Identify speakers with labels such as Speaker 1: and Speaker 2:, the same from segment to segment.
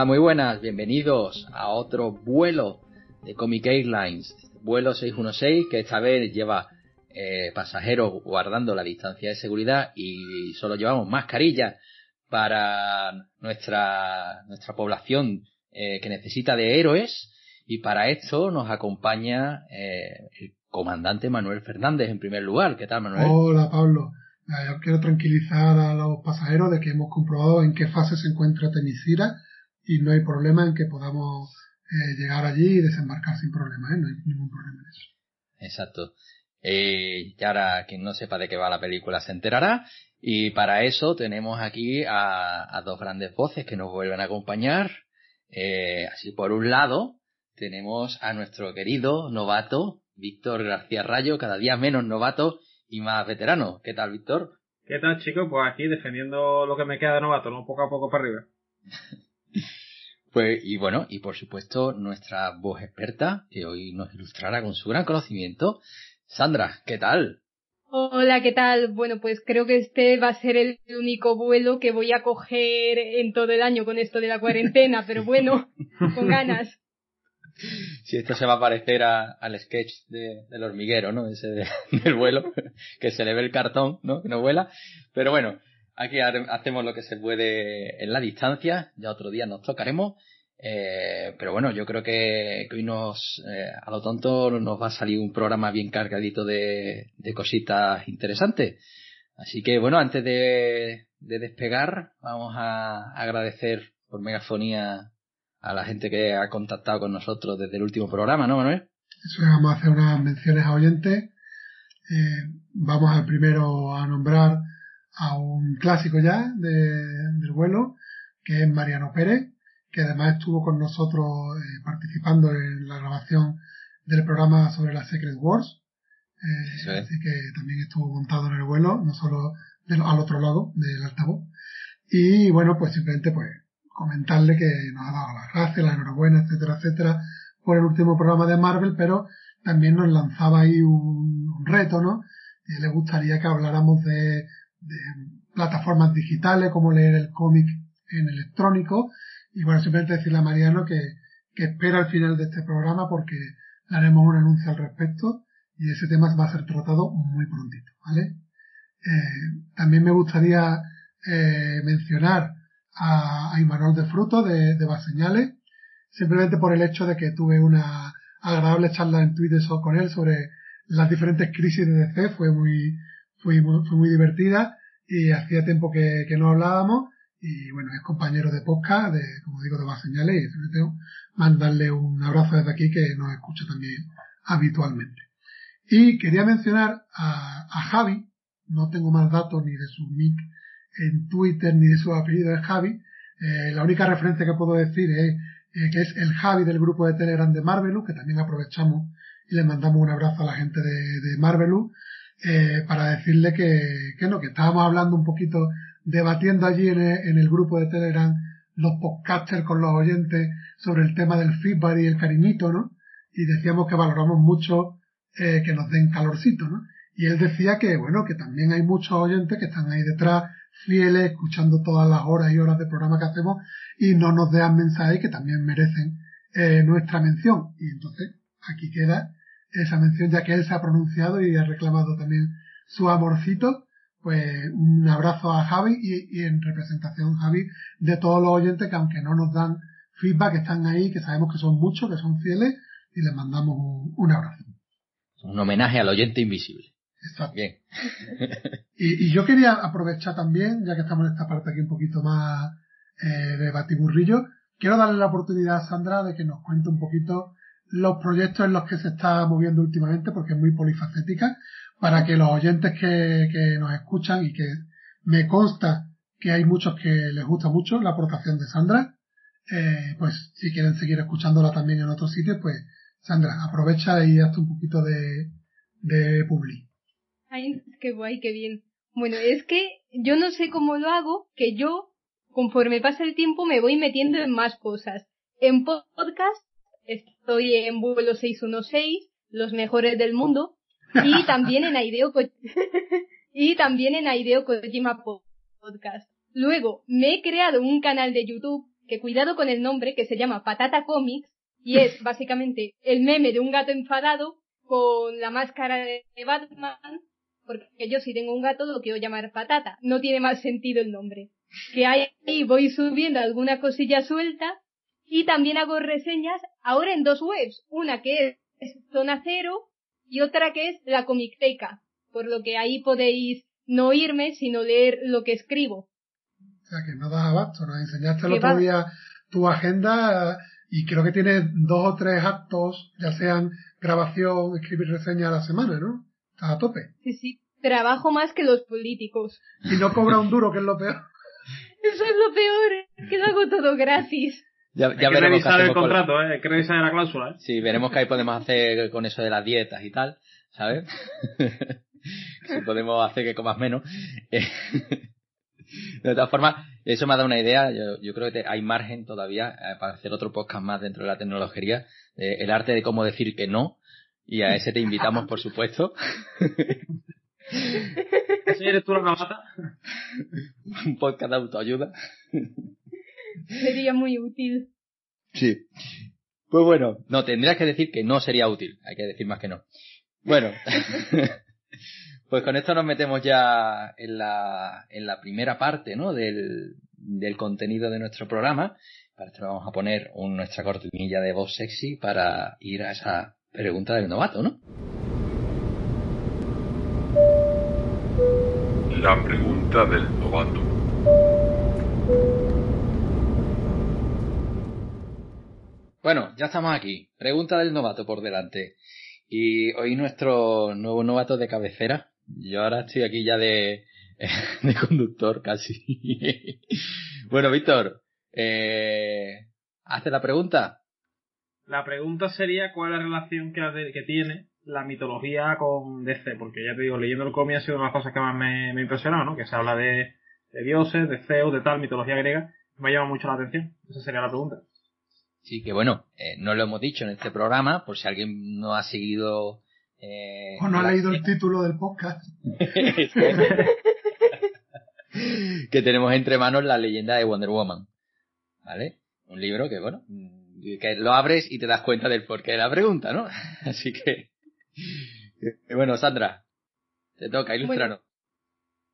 Speaker 1: Hola, muy buenas, bienvenidos a otro vuelo de Comic Airlines, vuelo 616 que esta vez lleva eh, pasajeros guardando la distancia de seguridad y solo llevamos mascarillas para nuestra, nuestra población eh, que necesita de héroes y para esto nos acompaña eh, el comandante Manuel Fernández en primer lugar. ¿Qué tal, Manuel?
Speaker 2: Hola, Pablo. Yo quiero tranquilizar a los pasajeros de que hemos comprobado en qué fase se encuentra Temisira y no hay problema en que podamos eh, llegar allí y desembarcar sin problema, ¿eh? no hay ningún problema en eso.
Speaker 1: Exacto. Eh, y ahora quien no sepa de qué va la película se enterará. Y para eso tenemos aquí a, a dos grandes voces que nos vuelven a acompañar. Eh, así por un lado tenemos a nuestro querido novato Víctor García Rayo, cada día menos novato y más veterano. ¿Qué tal, Víctor?
Speaker 3: ¿Qué tal, chicos? Pues aquí defendiendo lo que me queda de novato, ¿no? Poco a poco para arriba.
Speaker 1: Pues, y bueno, y por supuesto, nuestra voz experta, que hoy nos ilustrará con su gran conocimiento. Sandra, ¿qué tal?
Speaker 4: Hola, ¿qué tal? Bueno, pues creo que este va a ser el único vuelo que voy a coger en todo el año con esto de la cuarentena, pero bueno, con ganas.
Speaker 1: Si esto se va a parecer a, al sketch de, del hormiguero, ¿no? Ese de, del vuelo, que se le ve el cartón, ¿no? Que no vuela. Pero bueno, Aquí hacemos lo que se puede en la distancia, ya otro día nos tocaremos. Eh, pero bueno, yo creo que, que hoy nos, eh, a lo tonto, nos va a salir un programa bien cargadito de, cositas interesantes. Así que bueno, antes de, de, despegar, vamos a agradecer por megafonía a la gente que ha contactado con nosotros desde el último programa, ¿no, Manuel?
Speaker 2: Eso, vamos a hacer unas menciones a oyentes. Eh, vamos primero a nombrar a un clásico ya de, del vuelo, que es Mariano Pérez, que además estuvo con nosotros eh, participando en la grabación del programa sobre las Secret Wars. Eh, Así que también estuvo montado en el vuelo, no solo del, al otro lado del altavoz. Y bueno, pues simplemente pues comentarle que nos ha dado las gracias, la enhorabuena, etcétera, etcétera, por el último programa de Marvel, pero también nos lanzaba ahí un, un reto, ¿no? Y le gustaría que habláramos de de plataformas digitales, como leer el cómic en electrónico. Y bueno, simplemente decirle a Mariano que, que espera al final de este programa porque haremos un anuncio al respecto y ese tema va a ser tratado muy prontito, ¿vale? Eh, también me gustaría eh, mencionar a, Imanol de Fruto de, de Baseñales, simplemente por el hecho de que tuve una agradable charla en Twitter con él sobre las diferentes crisis de DC, fue muy, fue muy, fue muy divertida y hacía tiempo que, que, no hablábamos y bueno, es compañero de podcast, de, como digo, de más señales y sobre todo mandarle un abrazo desde aquí que nos escucha también habitualmente. Y quería mencionar a, a Javi, no tengo más datos ni de su nick en Twitter ni de su apellido es Javi, eh, la única referencia que puedo decir es eh, que es el Javi del grupo de Telegram de Marvelous, que también aprovechamos y le mandamos un abrazo a la gente de, de Marvelous eh, para decirle que, que no, que estábamos hablando un poquito, debatiendo allí en el, en el grupo de Telegram los podcasters con los oyentes sobre el tema del feedback y el cariñito, ¿no? Y decíamos que valoramos mucho eh, que nos den calorcito, ¿no? Y él decía que, bueno, que también hay muchos oyentes que están ahí detrás, fieles, escuchando todas las horas y horas de programa que hacemos y no nos dejan mensajes que también merecen eh, nuestra mención. Y entonces aquí queda esa mención ya que él se ha pronunciado y ha reclamado también su amorcito. Pues un abrazo a Javi y, en representación Javi de todos los oyentes que aunque no nos dan feedback están ahí, que sabemos que son muchos, que son fieles y les mandamos un, abrazo.
Speaker 1: Un homenaje al oyente invisible.
Speaker 2: Exacto. Bien. y, y, yo quería aprovechar también, ya que estamos en esta parte aquí un poquito más eh, de batiburrillo, quiero darle la oportunidad a Sandra de que nos cuente un poquito los proyectos en los que se está moviendo últimamente, porque es muy polifacética, para que los oyentes que, que nos escuchan y que me consta que hay muchos que les gusta mucho la aportación de Sandra, eh, pues si quieren seguir escuchándola también en otros sitios, pues Sandra, aprovecha y hazte un poquito de, de publi.
Speaker 4: Ay, qué guay, qué bien. Bueno, es que yo no sé cómo lo hago, que yo conforme pasa el tiempo me voy metiendo en más cosas. En podcast estoy en vuelo 616, los mejores del mundo, y también en Aideo y también en Aideo Kojima Podcast. Luego me he creado un canal de YouTube que cuidado con el nombre que se llama Patata Comics y es básicamente el meme de un gato enfadado con la máscara de Batman porque yo si tengo un gato lo quiero llamar Patata. No tiene más sentido el nombre que ahí voy subiendo alguna cosilla suelta y también hago reseñas ahora en dos webs, una que es Zona Cero y otra que es la Comicteca, por lo que ahí podéis no oírme, sino leer lo que escribo.
Speaker 2: O sea que no das abasto, nos enseñaste el otro día tu agenda y creo que tienes dos o tres actos, ya sean grabación, escribir reseñas a la semana, ¿no? Estás a tope.
Speaker 4: Sí, sí. Trabajo más que los políticos.
Speaker 2: Y no cobra un duro, que es lo peor.
Speaker 4: Eso es lo peor, que lo hago todo gratis.
Speaker 3: Ya, ya hay que revisar el contrato, ¿eh? hay que revisar la cláusula. ¿eh?
Speaker 1: Sí, veremos qué ahí podemos hacer con eso de las dietas y tal, ¿sabes? si podemos hacer que comas menos. de todas formas, eso me ha dado una idea. Yo, yo creo que hay margen todavía eh, para hacer otro podcast más dentro de la tecnología. el arte de cómo decir que no. Y a ese te invitamos, por supuesto.
Speaker 3: eres tú la
Speaker 1: Un podcast de autoayuda.
Speaker 4: Sería muy útil.
Speaker 1: Sí. Pues bueno, no, tendrías que decir que no sería útil. Hay que decir más que no. Bueno. pues con esto nos metemos ya en la, en la primera parte, ¿no? Del, del contenido de nuestro programa. Para esto vamos a poner un, nuestra cortinilla de voz sexy para ir a esa pregunta del novato, ¿no?
Speaker 5: La pregunta del novato.
Speaker 1: Bueno, ya estamos aquí. Pregunta del novato por delante. Y hoy nuestro nuevo novato de cabecera. Yo ahora estoy aquí ya de, de conductor casi. bueno, Víctor, eh, ¿hace la pregunta?
Speaker 3: La pregunta sería cuál es la relación que, que tiene la mitología con DC, porque ya te digo, leyendo el cómic ha sido una de las cosas que más me, me impresionado, ¿no? Que se habla de, dioses, de Zeus, de tal, mitología griega, me llama mucho la atención. Esa sería la pregunta.
Speaker 1: Sí, que bueno, eh, no lo hemos dicho en este programa, por si alguien no ha seguido... Eh,
Speaker 2: o no ha leído el título del podcast.
Speaker 1: que tenemos entre manos la leyenda de Wonder Woman. ¿Vale? Un libro que, bueno, que lo abres y te das cuenta del porqué de la pregunta, ¿no? Así que bueno, Sandra, te toca, ilustrarnos.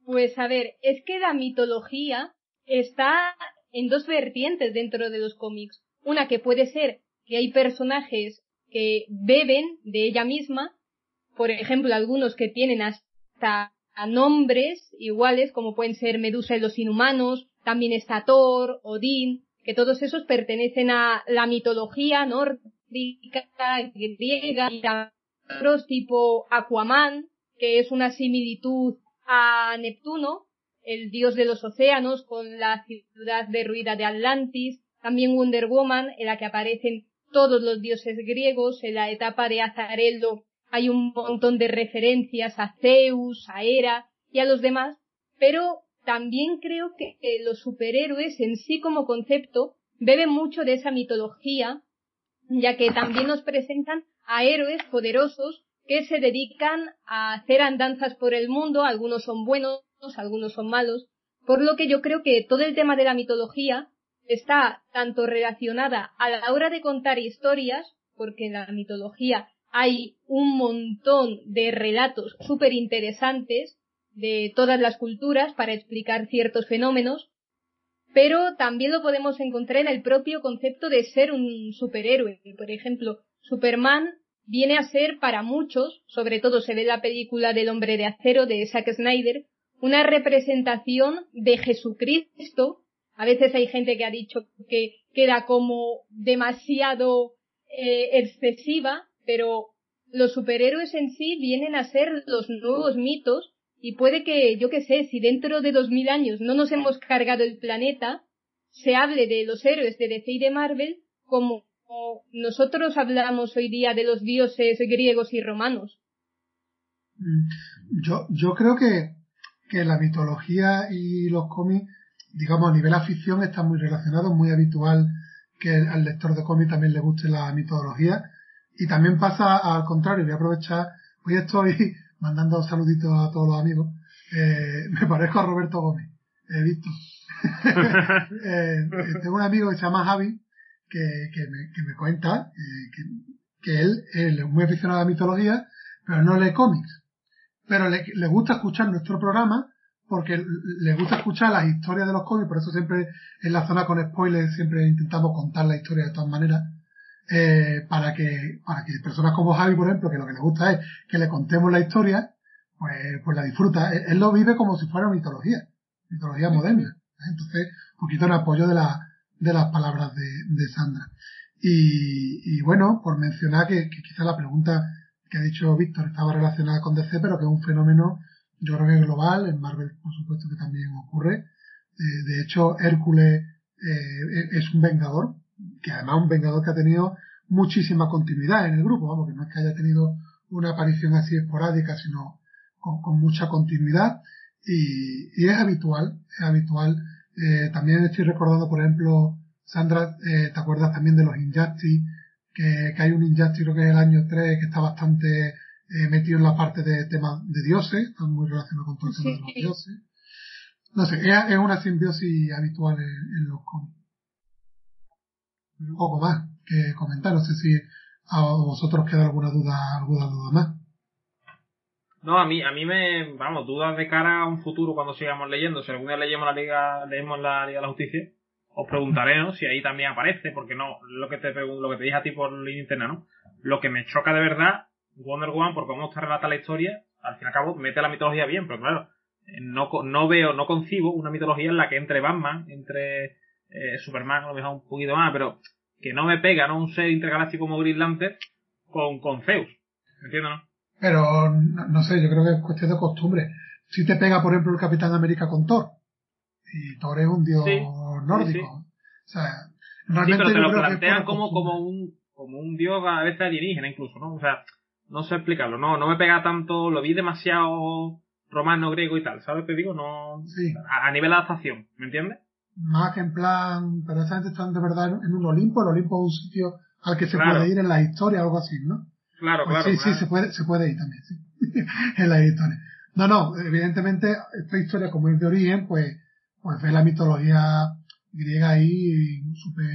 Speaker 4: pues a ver, es que la mitología está en dos vertientes dentro de los cómics. Una que puede ser que hay personajes que beben de ella misma, por ejemplo, algunos que tienen hasta nombres iguales, como pueden ser Medusa y los Inhumanos, también está Thor, Odín, que todos esos pertenecen a la mitología nórdica, griega y otros tipo Aquaman, que es una similitud a Neptuno, el dios de los océanos, con la ciudad derruida de Atlantis, también Wonder Woman, en la que aparecen todos los dioses griegos, en la etapa de Azarello hay un montón de referencias a Zeus, a Hera y a los demás, pero también creo que los superhéroes en sí como concepto beben mucho de esa mitología, ya que también nos presentan a héroes poderosos que se dedican a hacer andanzas por el mundo, algunos son buenos, algunos son malos, por lo que yo creo que todo el tema de la mitología está tanto relacionada a la hora de contar historias, porque en la mitología hay un montón de relatos súper interesantes de todas las culturas para explicar ciertos fenómenos, pero también lo podemos encontrar en el propio concepto de ser un superhéroe. Por ejemplo, Superman viene a ser para muchos, sobre todo se ve en la película del hombre de acero de Zack Snyder, una representación de Jesucristo. A veces hay gente que ha dicho que queda como demasiado eh, excesiva, pero los superhéroes en sí vienen a ser los nuevos mitos y puede que, yo qué sé, si dentro de dos mil años no nos hemos cargado el planeta, se hable de los héroes de DC y de Marvel como nosotros hablamos hoy día de los dioses griegos y romanos.
Speaker 2: Mm, yo, yo creo que, que la mitología y los cómics, digamos, a nivel afición están muy relacionados, muy habitual que al lector de cómics también le guste la mitología. Y también pasa al contrario, voy a aprovechar, hoy estoy mandando saluditos a todos los amigos. Eh, me parezco a Roberto Gómez, he visto. Eh, tengo un amigo que se llama Javi, que, que, me, que me cuenta eh, que, que él, él, es muy aficionado a la mitología, pero no lee cómics. Pero le, le gusta escuchar nuestro programa porque le gusta escuchar las historias de los cómics, por eso siempre en la zona con spoilers siempre intentamos contar la historia de todas maneras eh, para que para que personas como Javi, por ejemplo, que lo que le gusta es que le contemos la historia, pues, pues la disfruta. Él, lo vive como si fuera mitología, mitología moderna. Entonces, un poquito en apoyo de, la, de las palabras de, de Sandra. Y, y, bueno, por mencionar que, que quizá la pregunta que ha dicho Víctor estaba relacionada con DC, pero que es un fenómeno, yo creo global, en Marvel por supuesto que también ocurre. Eh, de hecho, Hércules eh, es un vengador, que además un Vengador que ha tenido muchísima continuidad en el grupo, vamos, que no es que haya tenido una aparición así esporádica, sino con, mucha continuidad y, y, es habitual, es habitual. Eh, también estoy recordando, por ejemplo, Sandra, eh, ¿te acuerdas también de los Injustice? Que, que hay un Injustice, creo que es el año 3, que está bastante eh, metido en la parte de temas de dioses, está muy relacionado con todo el tema de los dioses. No sé, es, es una simbiosis habitual en, en los cómics un poco más que comentar. No sé si a vosotros queda alguna duda, alguna duda más.
Speaker 3: No, a mí, a mí me, vamos, dudas de cara a un futuro cuando sigamos leyendo. Si algún día leemos la Liga, leemos la Liga de la Justicia, os preguntaré, ¿no? Si ahí también aparece, porque no, lo que te lo que te dije a ti por línea interna, ¿no? Lo que me choca de verdad, Wonder Woman, por cómo te relata la historia, al fin y al cabo, mete la mitología bien, pero claro, no, no veo, no concibo una mitología en la que entre Batman, entre eh, Superman, a lo mejor un poquito más, pero que no me pega, ¿no? Un ser intergaláctico como Green Lantern con, con Zeus. ¿Entiendes, no?
Speaker 2: Pero, no, sé, yo creo que es cuestión de costumbre. Si te pega, por ejemplo, el Capitán América con Thor. Y Thor es un dios nórdico. O sea,
Speaker 3: realmente sí, pero te lo plantean como, como un, como un dios a veces alienígena incluso, ¿no? O sea, no sé explicarlo, no, no me pega tanto, lo vi demasiado romano, griego y tal, ¿sabes? Te digo, no,
Speaker 2: sí.
Speaker 3: a, a nivel de adaptación, ¿me entiendes?
Speaker 2: más que en plan, pero esa gente están de verdad en un Olimpo, el Olimpo es un sitio al que se puede ir en la historia, algo así, ¿no?
Speaker 3: Claro,
Speaker 2: pues
Speaker 3: claro.
Speaker 2: Sí, sí, se puede, se puede ir también, sí. en la historia. No, no, evidentemente, esta historia como es de origen, pues, pues ve la mitología griega ahí súper,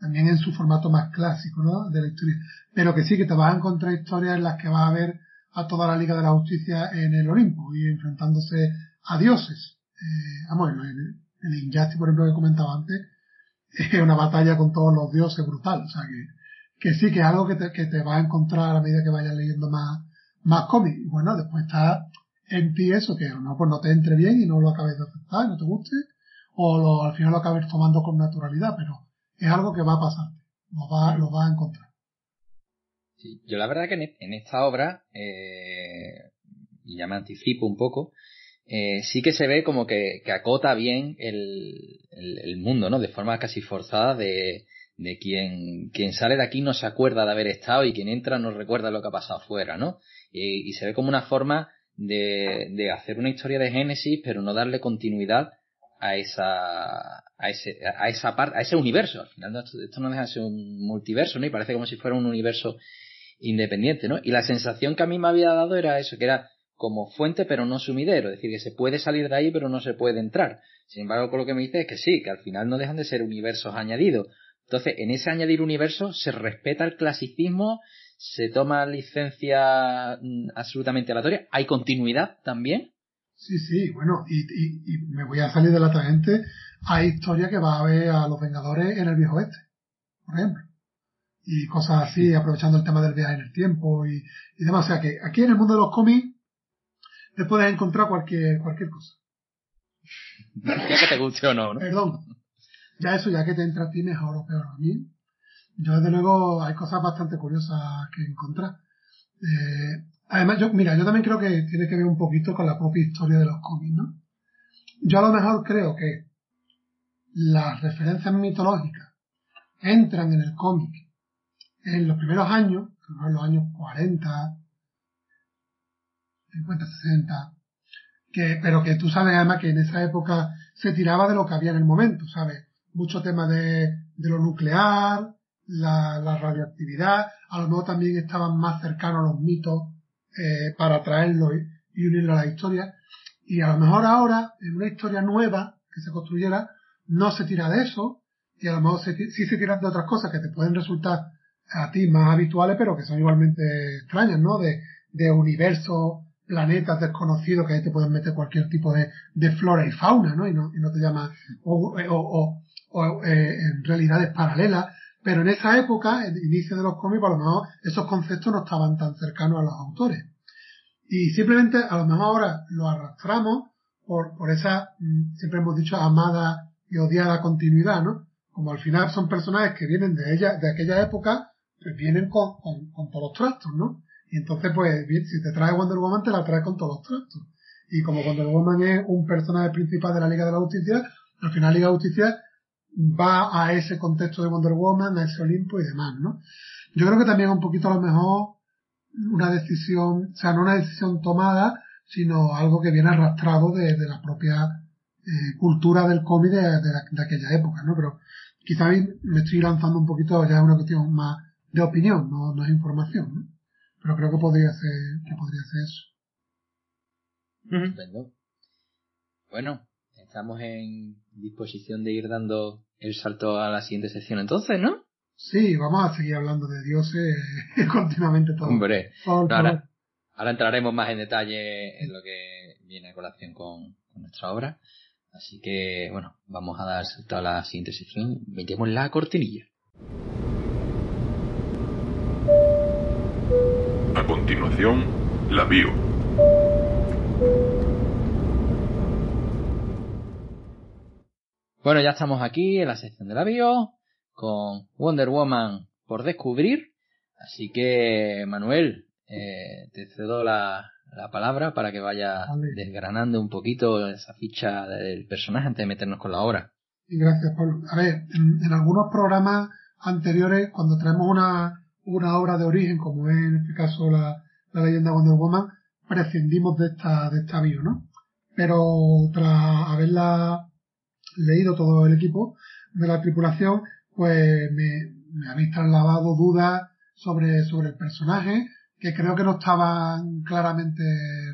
Speaker 2: también en su formato más clásico, ¿no? De la historia. Pero que sí, que te vas a encontrar historias en las que vas a ver a toda la Liga de la Justicia en el Olimpo y enfrentándose a dioses. Eh, vamos, en, el Injustice, por ejemplo, que comentaba antes, es una batalla con todos los dioses brutal. O sea, que, que sí, que es algo que te, que te vas a encontrar a medida que vayas leyendo más, más cómics. Y bueno, después está en ti eso, que no, pues no te entre bien y no lo acabes de aceptar no te guste, o lo, al final lo acabes tomando con naturalidad, pero es algo que va a pasar, lo vas lo va a encontrar.
Speaker 1: Sí, yo la verdad que en, esta obra, eh, y ya me anticipo un poco, eh, sí que se ve como que, que acota bien el, el, el, mundo, ¿no? De forma casi forzada de, de quien, quien sale de aquí no se acuerda de haber estado y quien entra no recuerda lo que ha pasado afuera, ¿no? Y, y se ve como una forma de, de hacer una historia de Génesis, pero no darle continuidad a esa, a ese, a esa parte, a ese universo. Al final esto, no deja de ser un multiverso, ¿no? Y parece como si fuera un universo independiente, ¿no? Y la sensación que a mí me había dado era eso, que era como fuente pero no sumidero, es decir, que se puede salir de ahí pero no se puede entrar. Sin embargo, con lo que me dice es que sí, que al final no dejan de ser universos añadidos. Entonces, en ese añadir universo se respeta el clasicismo, se toma licencia mm, absolutamente aleatoria, hay continuidad también.
Speaker 2: Sí, sí, bueno, y, y, me voy a salir de la tangente, hay historia que va a ver a los Vengadores en el viejo este, por ejemplo y cosas así, aprovechando el tema del viaje en el tiempo y, y demás. O sea que aquí en el mundo de los cómics te puedes encontrar cualquier, cualquier cosa.
Speaker 1: ya que te guste o no, ¿no?
Speaker 2: Perdón. Ya eso, ya que te entra a ti mejor o peor a mí. Yo desde luego hay cosas bastante curiosas que encontrar. Eh, además, yo, mira, yo también creo que tiene que ver un poquito con la propia historia de los cómics, ¿no? Yo a lo mejor creo que las referencias mitológicas entran en el cómic en los primeros años, en los años 40, 50, 60, que, pero que tú sabes además que en esa época se tiraba de lo que había en el momento, ¿sabes? Mucho tema de, de lo nuclear, la, la, radioactividad, a lo mejor también estaban más cercanos a los mitos eh, para traerlo y, unirlo a la historia. Y a lo mejor ahora, en una historia nueva que se construyera, no se tira de eso, y a lo mejor se, sí se tiran de otras cosas que te pueden resultar a ti más habituales, pero que son igualmente extrañas, ¿no? De, de universos, planetas desconocidos que ahí te pueden meter cualquier tipo de, de flora y fauna, ¿no? Y no, y no te llama, o, o, o, eh, en realidades paralelas. Pero en esa época, el inicio de los cómics, a lo mejor esos conceptos no estaban tan cercanos a los autores. Y simplemente, a lo mejor ahora lo arrastramos por, por esa, mm, siempre hemos dicho, amada y odiada continuidad, ¿no? Como al final son personajes que vienen de ella, de aquella época, pues vienen con, con, todos los trastos, ¿no? Y entonces, pues, si te trae Wonder Woman, te la trae con todos los trastos. Y como Wonder Woman es un personaje principal de la Liga de la Justicia, al final Liga de Justicia va a ese contexto de Wonder Woman, a ese Olimpo y demás, ¿no? Yo creo que también un poquito a lo mejor una decisión, o sea, no una decisión tomada, sino algo que viene arrastrado de, de la propia eh, cultura del cómic de, de, de, aquella época, ¿no? Pero quizá me estoy lanzando un poquito, ya es una cuestión más de opinión, no, no es información, ¿no? Pero creo que podría ser, que podría ser
Speaker 1: eso. Bueno, estamos en disposición de ir dando el salto a la siguiente sección entonces, ¿no?
Speaker 2: Sí, vamos a seguir hablando de dioses continuamente todo.
Speaker 1: Hombre, ahora, ahora, entraremos más en detalle en lo que viene a colación con, con nuestra obra. Así que, bueno, vamos a dar salto a la siguiente sección. Metemos la cortinilla.
Speaker 5: A continuación, la bio.
Speaker 1: Bueno, ya estamos aquí en la sección de la bio con Wonder Woman por descubrir. Así que, Manuel, eh, te cedo la, la, palabra para que vaya desgranando un poquito esa ficha del personaje antes de meternos con la obra.
Speaker 2: Y gracias, Pablo. A ver, en algunos programas anteriores, cuando traemos una, una obra de origen, como es en este caso la, la leyenda Wonder Woman, prescindimos de esta, de esta bio, ¿no? Pero tras haberla leído todo el equipo de la tripulación, pues me, me habéis trasladado dudas sobre, sobre el personaje que creo que no estaban claramente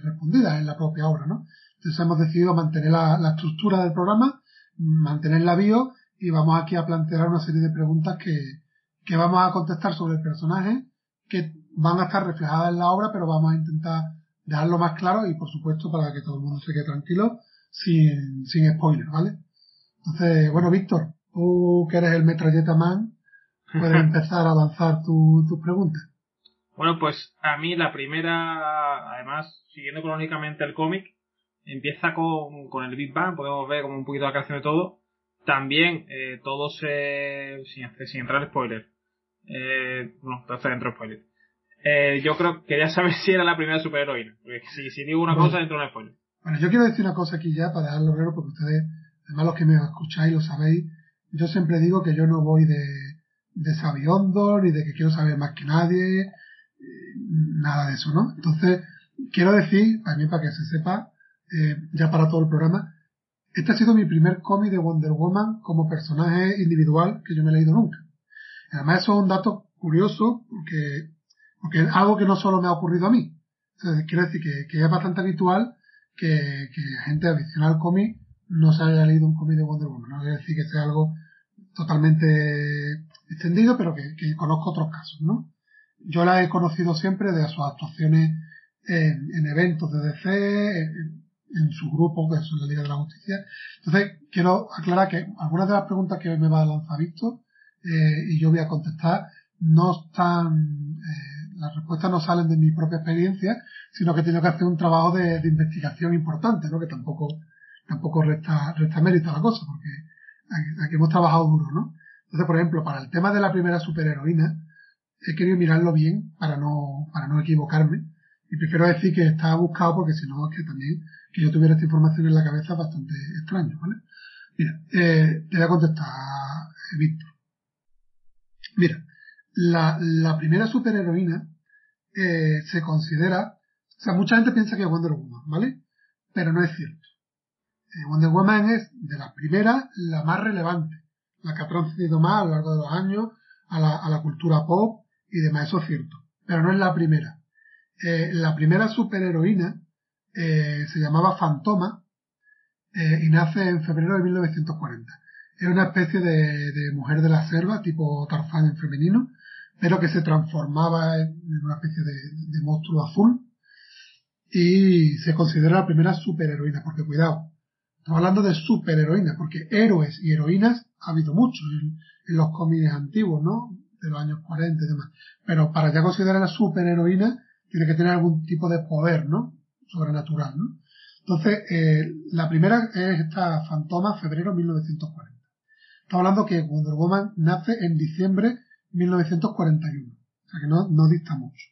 Speaker 2: respondidas en la propia obra, ¿no? Entonces hemos decidido mantener la, la estructura del programa, mantener la bio y vamos aquí a plantear una serie de preguntas que, que vamos a contestar sobre el personaje, que van a estar reflejadas en la obra, pero vamos a intentar dejarlo más claro y por supuesto para que todo el mundo se quede tranquilo, sin, sin spoiler, ¿vale? Entonces, bueno, Víctor, tú que eres el metralleta man, puedes empezar a lanzar tus tu preguntas.
Speaker 3: Bueno, pues a mí la primera, además, siguiendo cronológicamente el cómic, empieza con, con el Big Bang, podemos ver como un poquito la creación de todo. También eh, todo se, sin, sin entrar en spoiler, eh, no, entonces dentro spoiler. Eh, yo creo que quería saber si era la primera superheroína. Porque si, si digo una bueno, cosa, dentro de spoiler.
Speaker 2: Bueno, yo quiero decir una cosa aquí ya para dejarlo claro, porque ustedes, además los que me escucháis lo sabéis, yo siempre digo que yo no voy de, de ni de que quiero saber más que nadie, eh, nada de eso, ¿no? Entonces, quiero decir, también para que se sepa, eh, ya para todo el programa, este ha sido mi primer cómic de Wonder Woman como personaje individual que yo me he leído nunca. Además, eso es un dato curioso porque, porque es algo que no solo me ha ocurrido a mí, Entonces, quiero decir que, que es bastante habitual que, que gente adicional al cómic no se haya leído un cómic de Wonder Woman. No quiere decir que sea algo totalmente extendido, pero que, conozco otros casos, ¿no? Yo la he conocido siempre de sus actuaciones en, en eventos de DC, en, su grupo, que es la Liga de la Justicia. Entonces, quiero aclarar que algunas de las preguntas que me va a lanzar Víctor, eh, y yo voy a contestar, no están, eh, las respuestas no salen de mi propia experiencia, sino que tengo que hacer un trabajo de, de investigación importante, ¿no? Que tampoco, tampoco resta, resta mérito a la cosa, porque aquí, hemos trabajado duro, ¿no? Entonces, por ejemplo, para el tema de la primera superheroína, he querido mirarlo bien para no, para no equivocarme. Y prefiero decir que está buscado porque si no es que también que yo tuviera esta información en la cabeza es bastante extraño, ¿vale? Mira, eh, te voy a contestar, Víctor. Mira, la, la primera superheroína eh, se considera, o sea, mucha gente piensa que es Wonder Woman, ¿vale? Pero no es cierto. Wonder Woman es de las primeras la más relevante, la que ha transcurrido más a lo largo de los años a la, cultura pop y demás, eso es cierto. Pero no es la primera. Eh, la primera superheroína eh, se llamaba Fantoma eh, y nace en febrero de 1940. Era una especie de, de, mujer de la selva, tipo Tarzán en femenino, pero que se transformaba en una especie de, de monstruo azul y se considera la primera superheroína, porque cuidado, estamos hablando de superheroínas, porque héroes y heroínas ha habido muchos en, los cómics antiguos, ¿no? De los años 40 y demás. Pero para ya considerar la superheroína, tiene que tener algún tipo de poder, ¿no? Sobrenatural, ¿no? Entonces, eh, la primera es esta Fantoma, febrero 1940. Estamos hablando que Wonder Woman nace en diciembre 1941. O sea que no, no dista mucho.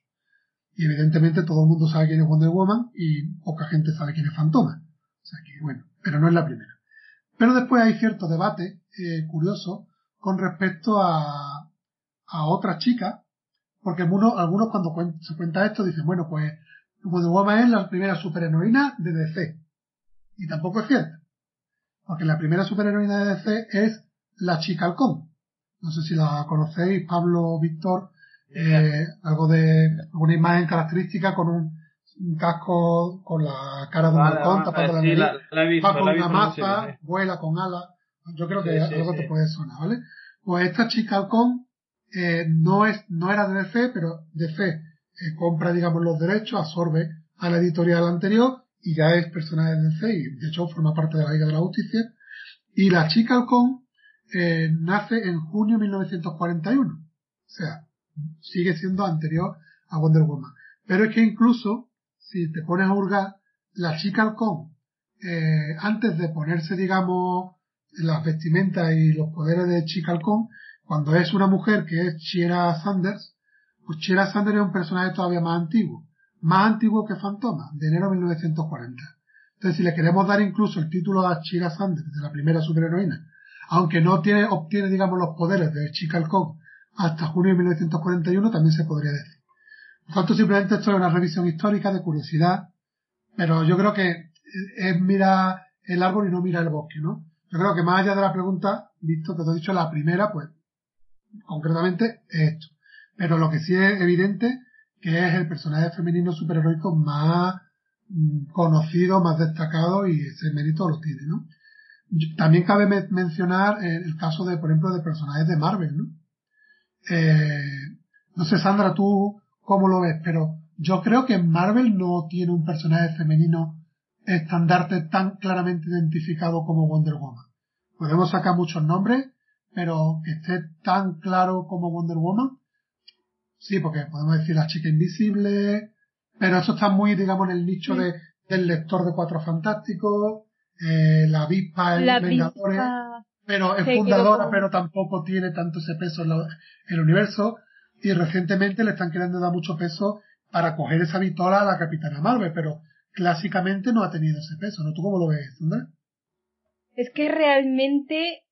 Speaker 2: Y evidentemente todo el mundo sabe quién es Wonder Woman y poca gente sabe quién es Fantoma. O sea que, bueno, pero no es la primera. Pero después hay cierto debate eh, curioso con respecto a, a otra chica, porque algunos, algunos cuando se cuenta esto dicen, bueno, pues Wonder Woman es la primera superheroína de DC. Y tampoco es cierto. Porque la primera superheroína de DC es la chica halcón. No sé si la conocéis, Pablo, Víctor, eh, algo de, alguna imagen característica con un, un casco con la cara de un
Speaker 3: Vale,
Speaker 2: halcón
Speaker 3: vale,
Speaker 2: tapando la nariz, va con una maza,
Speaker 3: sí.
Speaker 2: vuela con alas. Yo creo que
Speaker 3: Sí,
Speaker 2: algo
Speaker 3: sí.
Speaker 2: te puede sonar, ¿vale? Pues esta chica halcón eh, no es no era de DC, pero DC eh, compra, digamos, los derechos, absorbe a la editorial anterior y ya es personaje de DC y de hecho forma parte de la Liga de la Justicia. Y la chica halcón eh, nace en junio de 1941. O sea, sigue siendo anterior a Wonder Woman. Pero es que incluso, si te pones a hurgar, la chica halcón, eh, antes de ponerse, digamos, las vestimentas y los poderes de chica halcón, cuando es una mujer que es Chiera Sanders, pues Chiera Sanders es un personaje todavía más antiguo, más antiguo que Fantoma, de enero de 1940. Entonces, si le queremos dar incluso el título a Chiera Sanders, de la primera superheroína, aunque no tiene, obtiene, digamos, los poderes de Chica Halcón hasta junio de 1941, también se podría decir. Por tanto, simplemente esto es una revisión histórica de curiosidad, pero yo creo que es mirar el árbol y no mirar el bosque, ¿no? Yo creo que más allá de la pregunta, visto que te he dicho la primera, pues, concretamente es esto. Pero lo que sí es evidente que es el personaje femenino superheroico más mm, conocido, más destacado y ese mérito lo tiene, ¿no? También cabe me- mencionar eh, el caso de, por ejemplo, de personajes de Marvel, ¿no? Eh, no sé, Sandra, tú cómo lo ves, pero yo creo que Marvel no tiene un personaje femenino estandarte tan claramente identificado como Wonder Woman. Podemos sacar muchos nombres, pero que esté tan claro como Wonder Woman, sí, porque podemos decir la chica invisible, pero eso está muy, digamos, en el nicho
Speaker 4: Sí.
Speaker 2: de, del lector de Cuatro Fantásticos, eh, la avispa en Vengadores, pero es
Speaker 4: quedó
Speaker 2: fundadora, pero tampoco tiene tanto ese peso en, la- en el universo. Y recientemente le están queriendo dar mucho peso para coger esa vitola a la Capitana Marvel, pero clásicamente no ha tenido ese peso, ¿no? ¿Tú cómo lo ves, Sandra?
Speaker 4: Es que realmente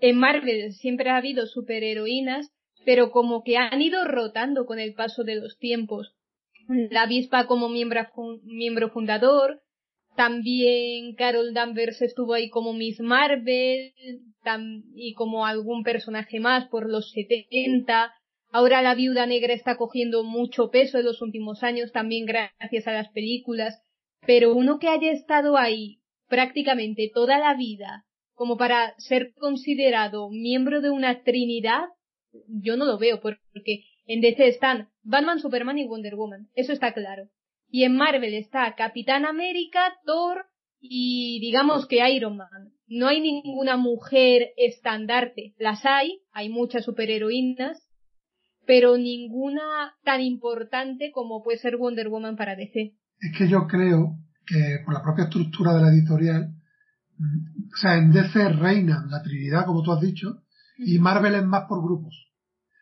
Speaker 4: en Marvel siempre ha habido superheroínas, pero como que han ido rotando con el paso de los tiempos. La avispa como miembro, miembro fundador, también Carol Danvers estuvo ahí como Miss Marvel, y como algún personaje más por los 70. Ahora la viuda negra está cogiendo mucho peso en los últimos años, también gracias a las películas, pero uno que haya estado ahí prácticamente toda la vida como para ser considerado miembro de una trinidad, yo no lo veo, porque en DC están Batman, Superman y Wonder Woman, eso está claro. Y en Marvel está Capitán América, Thor y digamos que Iron Man. No hay ninguna mujer estandarte. Las hay, hay muchas superheroínas, pero ninguna tan importante como puede ser Wonder Woman para DC.
Speaker 2: Es que yo creo que por la propia estructura de la editorial, mm, o sea, en DC reina la Trinidad, como tú has dicho, y Marvel es más por grupos.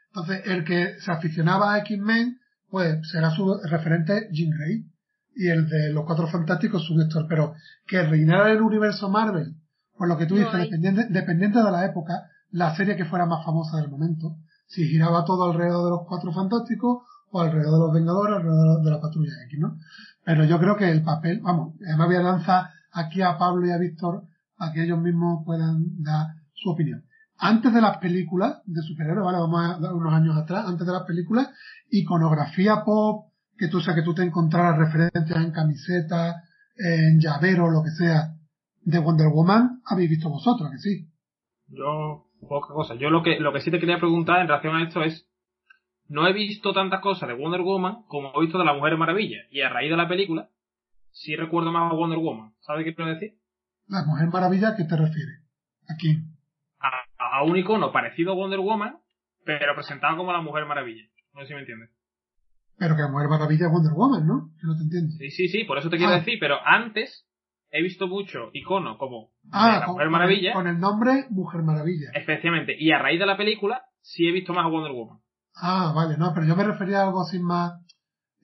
Speaker 2: Entonces, el que se aficionaba a X-Men, pues será su referente Jim Grey. Y el de los Cuatro Fantásticos, su Víctor. Pero que reinara el universo Marvel, por lo que tú dices, dependiente, dependiente de la época, la serie que fuera más famosa del momento, si giraba todo alrededor de los Cuatro Fantásticos o alrededor de los Vengadores, alrededor de la Patrulla X, ¿no? Pero yo creo que el papel, vamos, además voy a lanzar aquí a Pablo y a Víctor a que ellos mismos puedan dar su opinión. Antes de las películas de superhéroes, vale, vamos a dar unos años atrás, antes de las películas, iconografía pop, que tú, sabes que tú te encontraras referencias en camisetas, en llavero, lo que sea, de Wonder Woman, habéis visto vosotros, que sí.
Speaker 3: Yo, poca cosa. Yo lo que, lo que sí te quería preguntar en relación a esto es, no he visto tantas cosas de Wonder Woman como he visto de la Mujer Maravilla. Y a raíz de la película, sí recuerdo más a Wonder Woman. ¿Sabes qué quiero decir?
Speaker 2: La Mujer Maravilla, ¿a qué te refieres?
Speaker 3: A, a un icono parecido a Wonder Woman, pero presentado como la Mujer Maravilla. No sé si me entiendes.
Speaker 2: Pero que la Mujer Maravilla es Wonder Woman, ¿no? Que no te entiendo.
Speaker 3: Sí, sí, sí, por eso te quiero
Speaker 2: Ah.
Speaker 3: decir, pero antes he visto mucho icono como
Speaker 2: Ah,
Speaker 3: la
Speaker 2: con,
Speaker 3: Mujer
Speaker 2: con
Speaker 3: Maravilla,
Speaker 2: el, con el nombre Mujer Maravilla.
Speaker 3: especialmente, y a raíz de la película sí he visto más a Wonder Woman.
Speaker 2: Ah, vale, no, pero yo me refería a algo sin más,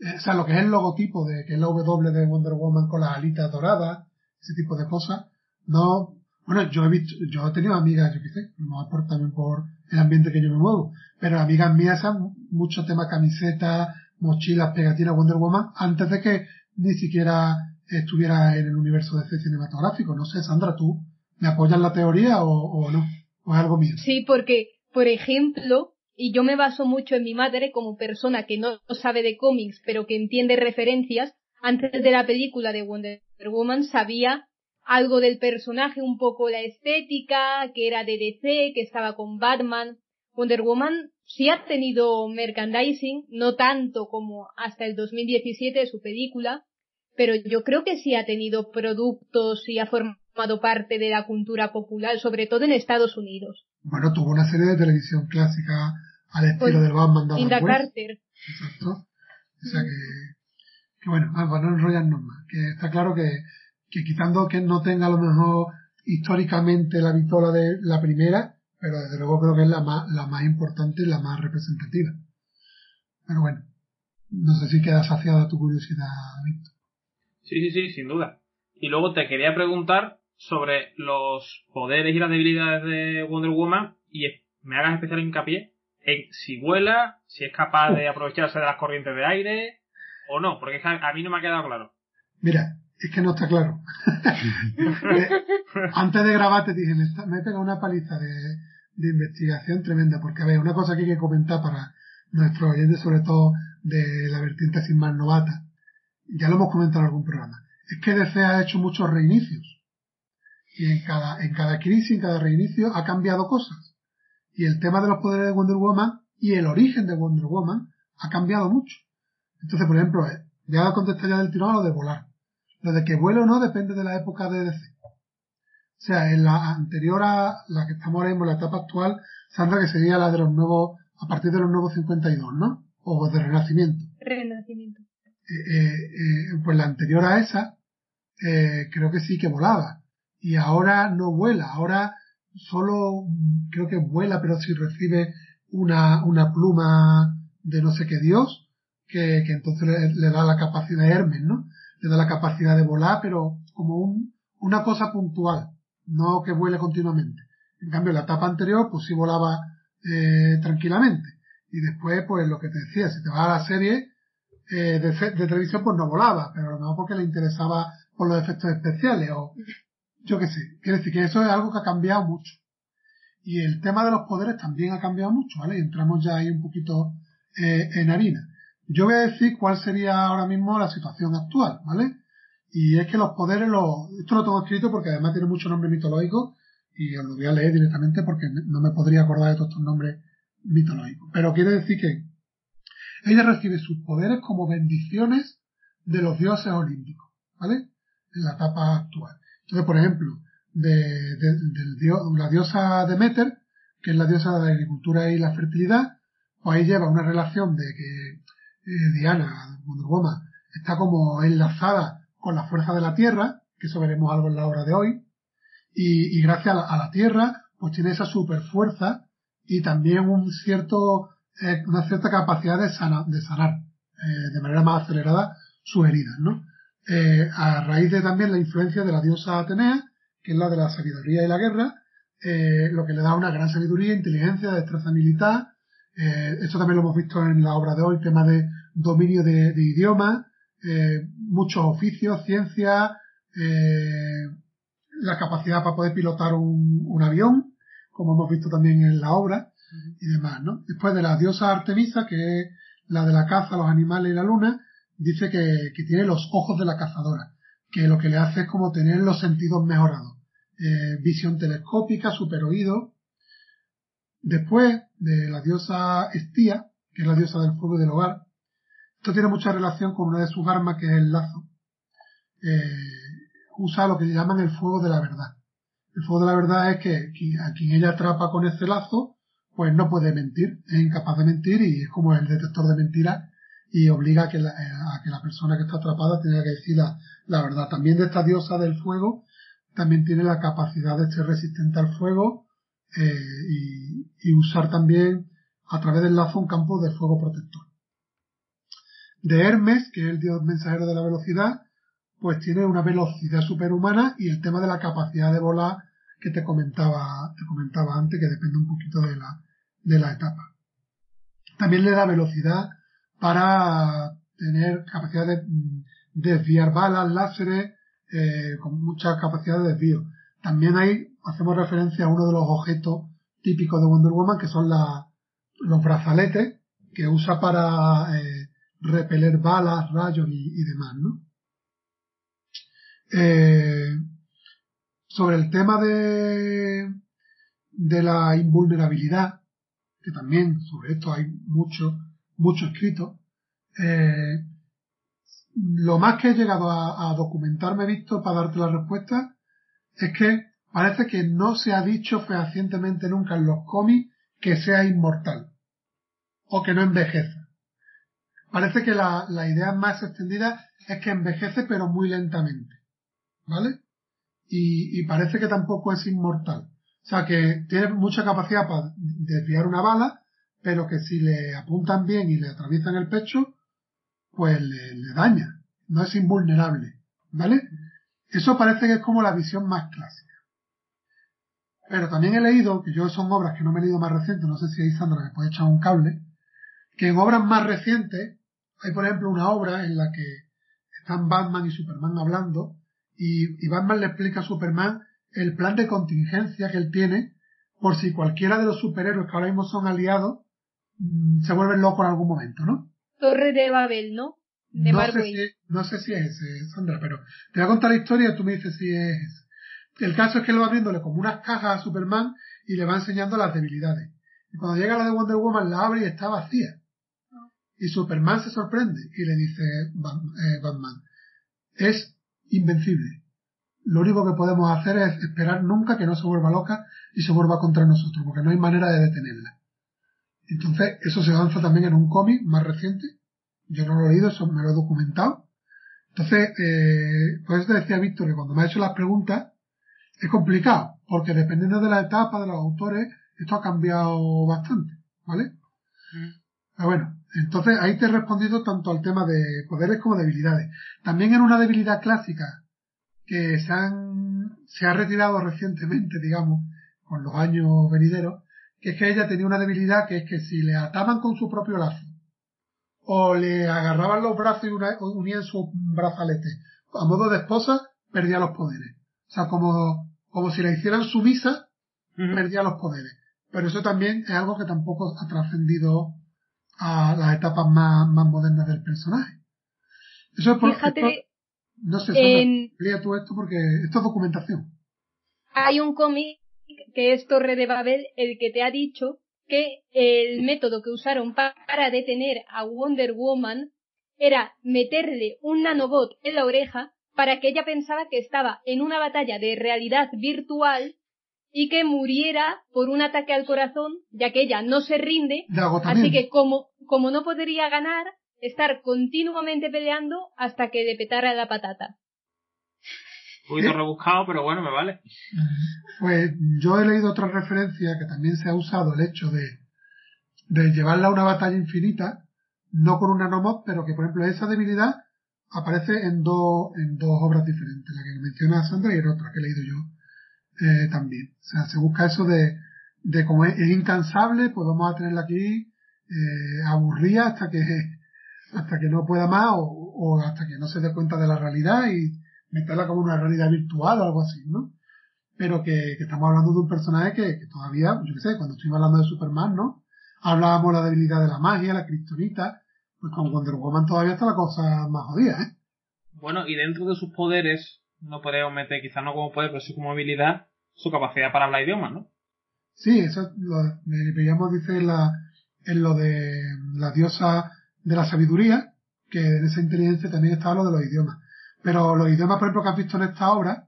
Speaker 2: eh, o sea, lo que es el logotipo de que es la W de Wonder Woman con las alitas doradas, ese tipo de cosas, no, bueno, yo he visto, yo he tenido amigas, yo qué sé, mejor por- también por el ambiente que yo me muevo, pero amigas mías han mucho tema camisetas, mochilas, pegatinas Wonder Woman, antes de que ni siquiera estuviera en el universo de DC cinematográfico. No sé, Sandra, ¿tú me apoyas la teoría o, o no? ¿O es algo mío?
Speaker 4: Sí, porque, por ejemplo, y yo me baso mucho en mi madre como persona que no sabe de cómics, pero que entiende referencias, antes de la película de Wonder Woman sabía algo del personaje, un poco la estética, que era de DC, que estaba con Batman. Wonder Woman sí ha tenido merchandising, no tanto como hasta el 2017 de su película, pero yo creo que sí ha tenido productos y ha formado parte de la cultura popular, sobre todo en Estados Unidos.
Speaker 2: Bueno, tuvo una serie de televisión clásica al estilo
Speaker 4: Pues,
Speaker 2: del Batman de
Speaker 4: Linda. Carter.
Speaker 2: Exacto. O sea que, que bueno, ah, para no enrollarnos más, que está claro que, que quitando que no tenga a lo mejor históricamente la vitola de la primera, pero desde luego creo que es la más, la más importante y la más representativa. Pero bueno, no sé si queda saciada tu curiosidad, Víctor.
Speaker 3: Sí, sí, sí, sin duda. Y luego te quería preguntar sobre los poderes y las debilidades de Wonder Woman y me hagas especial hincapié en si vuela, si es capaz de aprovecharse de las corrientes de aire o no, porque a mí no me ha quedado claro.
Speaker 2: Mira, es que no está claro. Eh, Antes de grabar te dije, me, está- me he pegado una paliza de, de investigación tremenda, porque a ver, una cosa que hay que comentar para nuestros oyentes, sobre todo de la vertiente sin más novata, ya lo hemos comentado en algún programa, es que DC ha hecho muchos reinicios. Y en cada, en cada crisis, en cada reinicio, ha cambiado cosas. Y el tema de los poderes de Wonder Woman y el origen de Wonder Woman ha cambiado mucho. Entonces, por ejemplo, eh, voy a contestar ya del tirón a lo de volar. Lo de que vuele o no depende de la época de DC. O sea, en la anterior a la que estamos ahora mismo, la etapa actual, Sandra, que sería la de los nuevos, a partir de los nuevos 52, ¿no? O de Renacimiento.
Speaker 4: Renacimiento.
Speaker 2: Eh, eh, pues la anterior a esa, eh, creo que sí que volaba. Y ahora no vuela, ahora solo creo que vuela, pero si recibe una, una pluma de no sé qué dios, que, que entonces le, le da la capacidad de Hermes, ¿no? Le da la capacidad de volar, pero como un, una cosa puntual, no que vuele continuamente. En cambio, la etapa anterior, pues sí volaba eh, tranquilamente. Y después, pues lo que te decía, si te vas a la serie eh, de, televisión, pues no volaba, pero a lo mejor porque le interesaba por los efectos especiales o yo qué sé. Quiero decir que eso es algo que ha cambiado mucho. Y el tema de los poderes también ha cambiado mucho, ¿vale? Y entramos ya ahí un poquito eh, en harina. Yo voy a decir cuál sería ahora mismo la situación actual, ¿vale? Y es que los poderes, los, esto lo tengo escrito porque además tiene mucho nombre mitológico y os lo voy a leer directamente porque no me podría acordar de todos estos nombres mitológicos. Pero quiere decir que ella recibe sus poderes como bendiciones de los dioses olímpicos, ¿vale? En la etapa actual. Entonces, por ejemplo, de, la diosa Demeter, que es la diosa de la agricultura y la fertilidad, pues ahí lleva una relación de que eh, Diana, Wonder Woman, está como enlazada con la fuerza de la Tierra, que eso veremos algo en la obra de hoy, y, gracias a la, Tierra, pues tiene esa super fuerza y también un cierto, eh, una cierta capacidad de, de sanar eh, de manera más acelerada sus heridas, ¿no? Eh, a raíz de también la influencia de la diosa Atenea, que es la de la sabiduría y la guerra, lo que le da una gran sabiduría, inteligencia, destreza militar. Esto también lo hemos visto en la obra de hoy, tema de dominio de, de idiomas, muchos oficios, ciencia, eh, la capacidad para poder pilotar un, avión, como hemos visto también en la obra, y demás, ¿no? Después de la diosa Artemisa, que es la de la caza, los animales y la luna, dice que, que, tiene los ojos de la cazadora, que lo que le hace es como tener los sentidos mejorados. Eh, visión telescópica, super oído. Después de la diosa Estía, que es la diosa del fuego y del hogar, esto tiene mucha relación con una de sus armas, que es el lazo. Eh, usa lo que llaman el fuego de la verdad. El fuego de la verdad es que a quien ella atrapa con ese lazo, pues no puede mentir, es incapaz de mentir y es como el detector de mentiras y obliga a que la, a que la persona que está atrapada tenga que decir la, la, verdad. También de esta diosa del fuego, también tiene la capacidad de ser resistente al fuego eh, y, y, usar también a través del lazo un campo de fuego protector. De Hermes, que es el dios mensajero de la velocidad, pues tiene una velocidad superhumana y el tema de la capacidad de volar que te comentaba, te comentaba antes, que depende un poquito de la, de la etapa. También le da velocidad para tener capacidad de mm, desviar balas, láseres, eh, con mucha capacidad de desvío. También ahí hacemos referencia a uno de los objetos típicos de Wonder Woman, que son los brazaletes que usa para eh, repeler balas, rayos y, demás, ¿no? Eh, sobre el tema de la invulnerabilidad, que también sobre esto hay mucho, mucho escrito. Eh, lo más que he llegado a, documentarme visto para darte la respuesta es que parece que no se ha dicho fehacientemente nunca en los cómics que sea inmortal o que no envejeza. Parece que la, la idea más extendida es que envejece pero muy lentamente. ¿Vale? Y parece que tampoco es inmortal. O sea que tiene mucha capacidad para desviar una bala, pero que si le apuntan bien y le atraviesan el pecho, pues le, daña. No es invulnerable. ¿Vale? Eso parece que es como la visión más clásica. Pero también he leído, que yo son obras que no me he leído más recientes, no sé si ahí Sandra me puede echar un cable, que en obras más recientes hay por ejemplo una obra en la que están Batman y Superman hablando y, y Batman le explica a Superman el plan de contingencia que él tiene por si cualquiera de los superhéroes que ahora mismo son aliados Mm, se vuelven locos en algún momento, ¿no?
Speaker 4: Torre de Babel, ¿no? De
Speaker 2: no, sé si, no sé si es ese, Sandra, pero te voy a contar la historia y tú me dices si es El caso es que él va abriéndole como unas cajas a Superman y le va enseñando las debilidades. Y cuando llega la de Wonder Woman la abre y está vacía. Y Superman se sorprende y le dice eh, Batman, es invencible. Lo único que podemos hacer es esperar nunca que no se vuelva loca y se vuelva contra nosotros, porque no hay manera de detenerla. Entonces, eso se avanza también en un cómic más reciente. Yo no lo he leído, eso me lo he documentado. Entonces, eh, por eso te decía Víctor que cuando me ha hecho las preguntas, es complicado, porque dependiendo de la etapa de los autores, esto ha cambiado bastante, ¿vale? Mm. Pero bueno, entonces ahí te he respondido tanto al tema de poderes como debilidades. También en una debilidad clásica que se han, se ha retirado recientemente, digamos, con los años venideros, que es que ella tenía una debilidad que es que si le ataban con su propio lazo o le agarraban los brazos y unían su brazalete a modo de esposa, perdía los poderes. O sea, como, como si la hicieran sumisa, perdía los poderes. Pero eso también es algo que tampoco ha trascendido a las etapas más, más modernas del personaje. Eso es por,
Speaker 4: Fíjate,
Speaker 2: no sé,
Speaker 4: en-
Speaker 2: explica tú esto porque esto es documentación.
Speaker 4: hay un cómic que es Torre de Babel el que te ha dicho que el método que usaron pa- para detener a Wonder Woman era meterle un nanobot en la oreja para que ella pensaba que estaba en una batalla de realidad virtual y que muriera por un ataque al corazón, ya que ella no se rinde, así que como, como no podría ganar, estar continuamente peleando hasta que le petara la patata.
Speaker 3: Un poquito rebuscado, pero bueno, me vale.
Speaker 2: Pues yo he leído otra referencia que también se ha usado el hecho de, de llevarla a una batalla infinita, no con un nanomod, pero que por ejemplo esa debilidad aparece en dos, en dos obras diferentes, la que menciona Sandra y en otra que he leído yo eh, también. O sea, se busca eso de, de como es, es incansable, pues vamos a tenerla aquí eh, aburrida hasta que hasta que no pueda más o, o hasta que no se dé cuenta de la realidad y meterla como una realidad virtual o algo así, ¿no? pero que, que estamos hablando de un personaje que, que todavía, yo qué sé, cuando estuvimos hablando de Superman, ¿no? Hablábamos de la debilidad de la magia, la kriptonita, pues con Wonder Woman todavía está la cosa más jodida, ¿eh?
Speaker 3: Bueno, y dentro de sus poderes, no podemos meter, quizás no como poder, pero sí como habilidad, su capacidad para hablar idiomas, ¿no?
Speaker 2: Sí, eso lo veíamos, dice, en, la, en lo de la diosa de la sabiduría, que en esa inteligencia también estaba lo de los idiomas. Pero los idiomas, por ejemplo, que has visto en esta obra,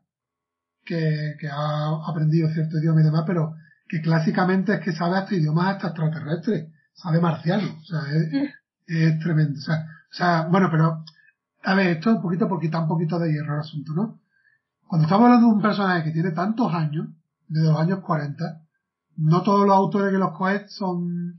Speaker 2: que, que ha aprendido cierto idioma y demás, pero que clásicamente es que sabe hasta idiomas hasta extraterrestres, sabe marciano, o sea, es, es tremendo. O sea, o sea, bueno, pero, a ver, esto es un poquito por quitar un poquito de hierro al asunto, ¿no? Cuando estamos hablando de un personaje que tiene tantos años, desde los años 40, no todos los autores que los cogen son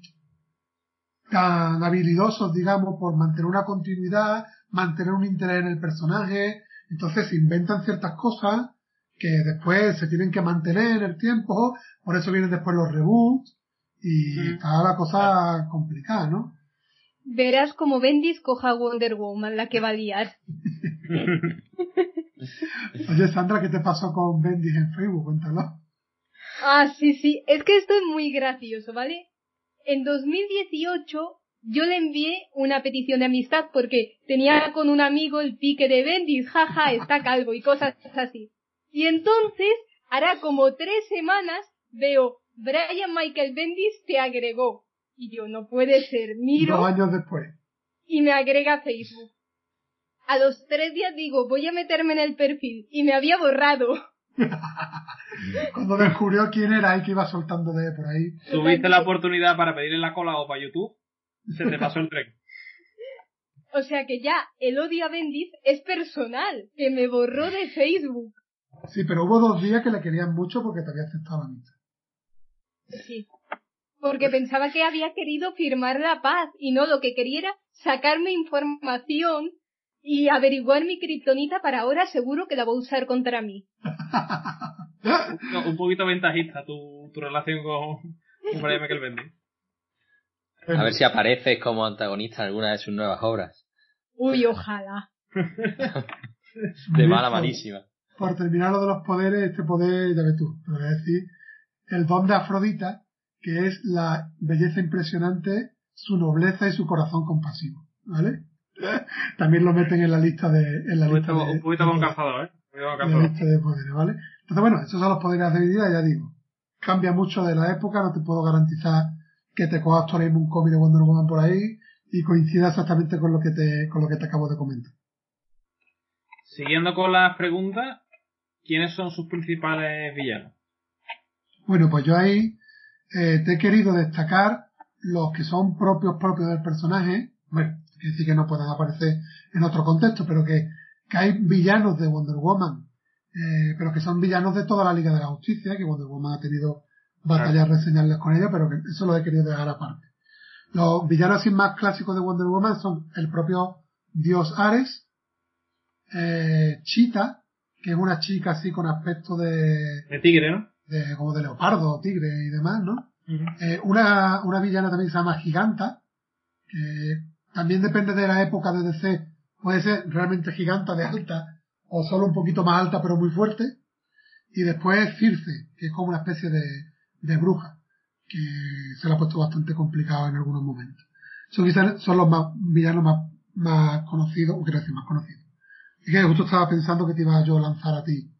Speaker 2: tan habilidosos, digamos, por mantener una continuidad, mantener un interés en el personaje. Entonces se inventan ciertas cosas que después se tienen que mantener en el tiempo, por eso vienen después los reboots y
Speaker 3: Mm.
Speaker 2: está la cosa complicada, ¿no?
Speaker 4: Verás como Bendis coja a Wonder Woman, la que va a liar.
Speaker 2: Oye, Sandra, ¿qué te pasó con Bendis en Facebook? Cuéntalo.
Speaker 4: Ah, sí, sí. Es que esto es muy gracioso, ¿vale? En 2018 yo le envié una petición de amistad porque tenía con un amigo el pique de Bendis, jaja, está calvo y cosas así. Y entonces, hará como tres semanas, veo, Brian Michael Bendis te agregó. Y yo, no puede ser,
Speaker 2: Dos
Speaker 4: miro
Speaker 2: años después.
Speaker 4: y me agrega a Facebook. A los tres días digo, voy a meterme en el perfil y me había borrado.
Speaker 2: Cuando descubrió quién era y que iba soltando de por ahí.
Speaker 3: Tuviste la oportunidad para pedirle la cola o para YouTube, se te pasó el tren.
Speaker 4: O sea que ya el odio a Bendis es personal, que me borró de Facebook.
Speaker 2: Sí, pero hubo dos días que le querían mucho porque te había aceptado la.
Speaker 4: Sí. Porque pensaba que había querido firmar la paz y no lo que quería era sacarme información y averiguar mi kriptonita para ahora seguro que la va a usar contra mí.
Speaker 3: No, un poquito ventajista tu, tu relación con, con Brian Michael.
Speaker 1: A ver si apareces como antagonista en alguna de sus nuevas obras.
Speaker 4: Uy, ojalá.
Speaker 1: De mala malísima.
Speaker 2: Por terminar lo de los poderes, este poder, ya ves tú, te voy a decir, el don de Afrodita, que es la belleza impresionante, su nobleza y su corazón compasivo, ¿vale? También lo meten en la lista de, en la lista de,
Speaker 3: un poquito
Speaker 2: de
Speaker 3: con cazador, ¿eh?
Speaker 2: En la lista de poderes, ¿vale? Entonces, bueno, esos son los poderes de habilidad, ya digo. Cambia mucho de la época, no te puedo garantizar que te cojas ahora mismo un cómic de Wonder Woman por ahí y coincida exactamente con lo que te, con lo que te acabo de comentar.
Speaker 3: Siguiendo con las preguntas, ¿quiénes son sus principales villanos?
Speaker 2: Bueno, pues yo ahí eh, te he querido destacar los que son propios propios del personaje. Bueno, quiere decir que no puedan aparecer en otro contexto, pero que, que hay villanos de Wonder Woman, eh, pero que son villanos de toda la Liga de la Justicia, que Wonder Woman ha tenido batallas reseñables con ellos, pero que eso lo he querido dejar aparte. Los villanos así más clásicos de Wonder Woman son el propio dios Ares, eh, Cheetah, que es una chica así con aspecto de,
Speaker 3: De tigre, ¿no?
Speaker 2: de como de leopardo, tigre y demás, ¿no? Eh, una, una villana también se llama Giganta, que también depende de la época de DC, puede ser realmente giganta de alta o solo un poquito más alta pero muy fuerte. Y después Circe, que es como una especie de, de bruja, que se le ha puesto bastante complicado en algunos momentos. Son quizás son los más villanos más, más conocidos, o quiero decir más conocidos. Y que justo estaba pensando que te iba yo a lanzar a ti.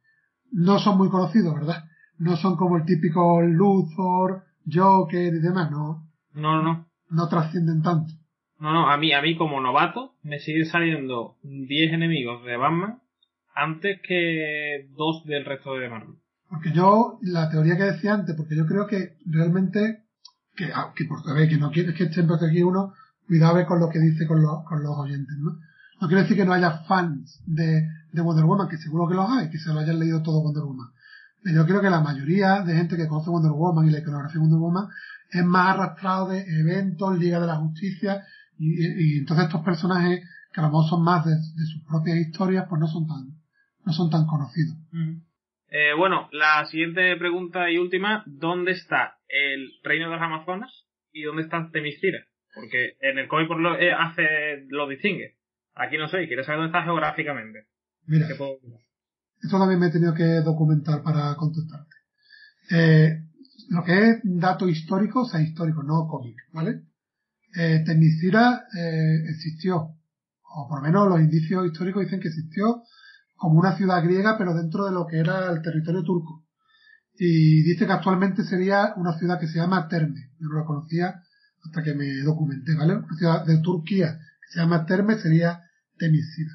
Speaker 2: No son muy conocidos, ¿verdad? No son como el típico Luthor, Joker y demás, no.
Speaker 3: No, no, no.
Speaker 2: No trascienden tanto.
Speaker 3: No, no, a mí, a mí como novato me siguen saliendo 10 enemigos de Batman antes que dos del resto de Marvel.
Speaker 2: Porque yo, la teoría que decía antes, porque yo creo que realmente, que, ah, que por saber que no quieres que estén aquí uno, cuidado con lo que dice con los, con los oyentes, ¿no? No quiere decir que no haya fans de, de Wonder Woman, que seguro que los hay, que se lo hayan leído todo Wonder Woman. Pero yo creo que la mayoría de gente que conoce Wonder Woman y la iconografía de Wonder Woman es más arrastrado de eventos, Liga de la Justicia, y, y entonces estos personajes, que a lo mejor son más de, de, sus propias historias, pues no son tan, no son tan conocidos.
Speaker 3: Mm. Eh, bueno, la siguiente pregunta y última, ¿dónde está el reino de las Amazonas y dónde está Temiscira? Porque en el cómic lo, eh, hace, lo distingue. Aquí no sé, quiero saber dónde está geográficamente.
Speaker 2: Mira, puedo... esto también me he tenido que documentar para contestarte. Eh, lo que es dato histórico, o sea, histórico, no cómic, ¿vale? Eh, eh, existió, o por lo menos los indicios históricos dicen que existió como una ciudad griega, pero dentro de lo que era el territorio turco. Y dice que actualmente sería una ciudad que se llama Terme. Yo no la conocía hasta que me documenté, ¿vale? Una ciudad de Turquía que se llama Terme sería Temiscira.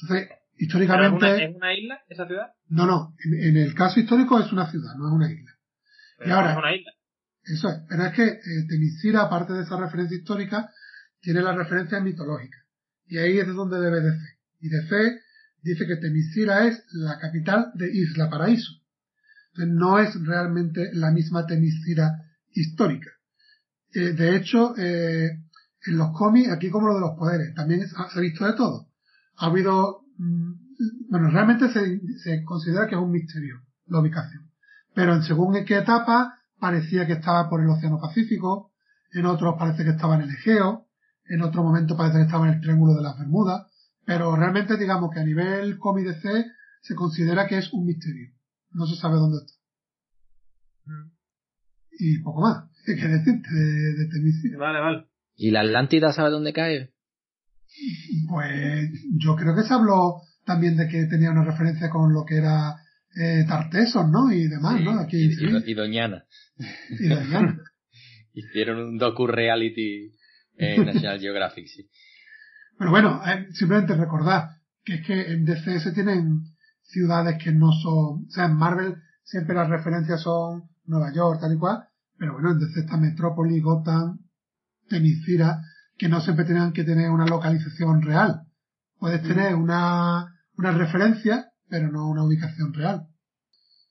Speaker 2: Entonces, históricamente...
Speaker 3: ¿Es una, ¿Es una, isla esa ciudad?
Speaker 2: No, no. En, en, el caso histórico es una ciudad, no es una isla.
Speaker 3: Pero
Speaker 2: y ahora,
Speaker 3: es una isla.
Speaker 2: Eso es. Pero es que eh, Temiscira, aparte de esa referencia histórica, tiene la referencia mitológica. Y ahí es de donde debe de fe. Y de fe dice que Temiscira es la capital de Isla Paraíso. Entonces no es realmente la misma Temiscira histórica. Eh, de hecho, eh, en los cómics, aquí como lo de los poderes, también se ha visto de todo. Ha habido, mmm, bueno, realmente se, se, considera que es un misterio la ubicación. Pero en según en qué etapa, parecía que estaba por el Océano Pacífico, en otros parece que estaba en el Egeo, en otro momento parece que estaba en el Triángulo de las Bermudas, pero realmente digamos que a nivel cómic de C se considera que es un misterio. No se sabe dónde está.
Speaker 3: Mm.
Speaker 2: Y poco más. ¿Qué que decirte de, de Temiscira?
Speaker 3: Vale, vale.
Speaker 1: ¿Y la Atlántida sabe dónde cae?
Speaker 2: Pues yo creo que se habló también de que tenía una referencia con lo que era eh, Tartesos, ¿no? Y demás,
Speaker 1: Sí,
Speaker 2: ¿no? Aquí,
Speaker 1: y,
Speaker 2: sí.
Speaker 1: y- y Doñana.
Speaker 2: Y Doñana.
Speaker 1: Hicieron un docu-reality en National Geographic, sí.
Speaker 2: Pero bueno, eh, simplemente recordar que es que en DC se tienen ciudades que no son, o sea, en Marvel siempre las referencias son Nueva York, tal y cual, pero bueno, en DC está Metrópolis, Gotham, Temiscira, que no siempre tienen que tener una localización real. Puedes tener una, una referencia, pero no una ubicación real.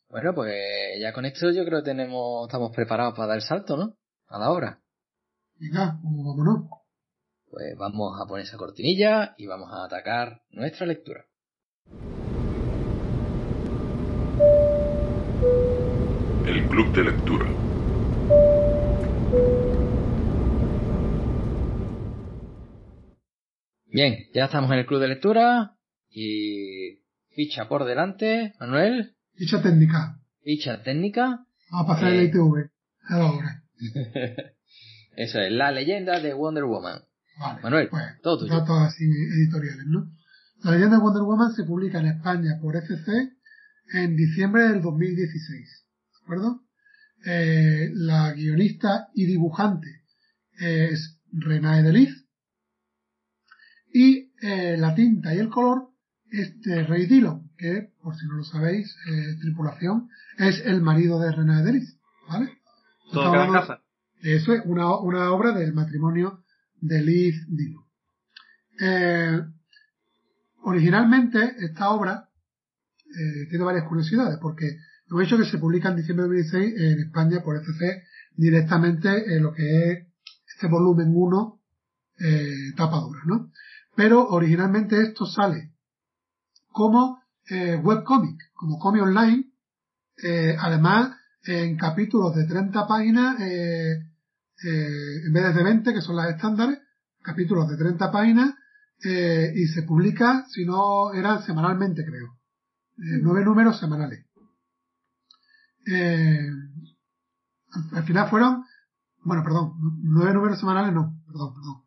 Speaker 1: Bueno, pues ya con esto yo creo que tenemos, estamos preparados para dar el salto, ¿no? A la hora.
Speaker 2: Venga, pues vámonos.
Speaker 1: Pues vamos a poner esa cortinilla y vamos a atacar nuestra lectura.
Speaker 5: El Club de Lectura.
Speaker 1: Bien, ya estamos en el club de lectura y ficha por delante, Manuel,
Speaker 2: Ficha técnica.
Speaker 1: ficha técnica.
Speaker 2: Vamos a pasar
Speaker 1: Eh.
Speaker 2: el ITV. A la hora.
Speaker 1: Eso es, la leyenda de Wonder Woman.
Speaker 2: Vale.
Speaker 1: Manuel,
Speaker 2: pues,
Speaker 1: todo tuyo.
Speaker 2: datos así editoriales, ¿no? La leyenda de Wonder Woman se publica en España por FC en diciembre del 2016. ¿De acuerdo? Eh, la guionista y dibujante es Renae Deliz. Y eh, la tinta y el color es de Ray Dillon, que, por si no lo sabéis, eh, tripulación, es el marido de Renae Deliz. ¿Vale?
Speaker 3: Todo queda en casa.
Speaker 2: eso es una, una obra del matrimonio de Liz Dillon. Eh, originalmente, esta obra eh, tiene varias curiosidades, porque hemos dicho que se publica en diciembre de 2016 en España por FC directamente en lo que es este volumen 1 eh, tapa dura, ¿no? Pero originalmente esto sale como eh, webcomic, como cómic online, eh, además en capítulos de 30 páginas, eh, en vez de 20, que son las estándares, capítulos de 30 páginas, y se publica, si no, eran semanalmente, creo. Nueve números semanales. Al final fueron, bueno, perdón, nueve números semanales no, perdón, perdón.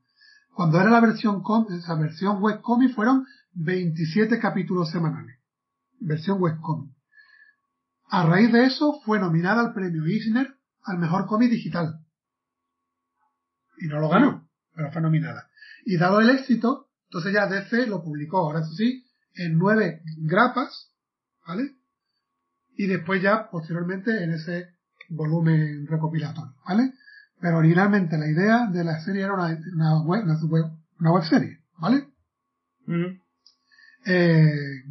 Speaker 2: Cuando era la versión com, esa versión webcomic fueron 27 capítulos semanales. Versión webcomic. A raíz de eso fue nominada al premio Eisner al mejor cómic digital. Y no lo ganó, pero fue nominada. Y dado el éxito, entonces ya DC lo publicó, ahora eso sí, en nueve grapas, ¿vale? Y después ya, posteriormente, en ese volumen recopilatorio, ¿vale? Pero originalmente la idea de la serie era una, una web, una web serie, ¿vale? Eh,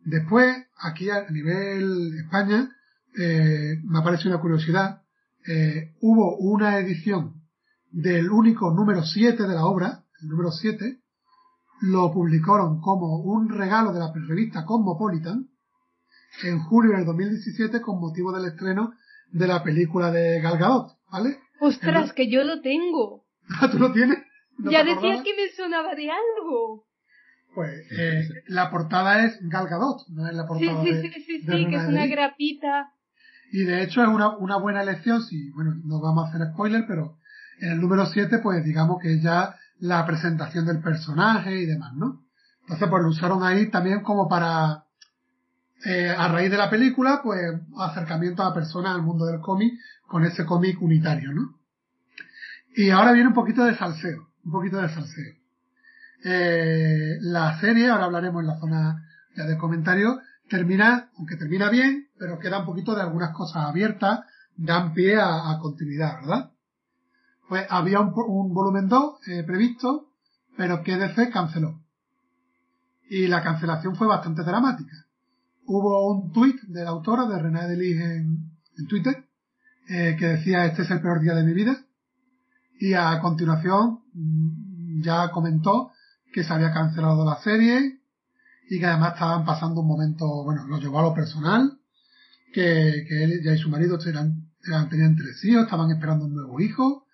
Speaker 2: después, aquí a nivel España, eh, me aparece una curiosidad. Eh, hubo una edición del único número 7 de la obra, el número 7, lo publicaron como un regalo de la revista Cosmopolitan en julio del 2017 con motivo del estreno de la película de Gal Gadot, ¿vale?
Speaker 4: Ostras, que yo lo tengo.
Speaker 2: ¿Tú lo tienes?
Speaker 4: ya decía que me sonaba de algo.
Speaker 2: Pues eh, la portada es Gal Gadot, no es la portada
Speaker 4: sí,
Speaker 2: de,
Speaker 4: sí, sí, sí,
Speaker 2: de
Speaker 4: sí, que es una grapita.
Speaker 2: Y de hecho es una, una buena elección, si, bueno, no vamos a hacer spoiler, pero en el número 7, pues digamos que es ya la presentación del personaje y demás, ¿no? Entonces, pues lo usaron ahí también como para, eh, a raíz de la película, pues acercamiento a personas al mundo del cómic con ese cómic unitario, ¿no? Y ahora viene un poquito de salseo, un poquito de salseo. Eh, la serie, ahora hablaremos en la zona ya de comentarios, termina, aunque termina bien, pero queda un poquito de algunas cosas abiertas, dan pie a, continuidad, ¿verdad? Pues había un, un volumen 2 eh, previsto, pero que DC canceló. Y la cancelación fue bastante dramática. Hubo un tuit de la autora, de René Delis en, en Twitter, eh, que decía este es el peor día de mi vida. Y a continuación mm, ya comentó que se había cancelado la serie y que además estaban pasando un momento, bueno, lo llevó a lo personal, que, que él ya y su marido eran, tenían tres hijos, estaban esperando un nuevo hijo,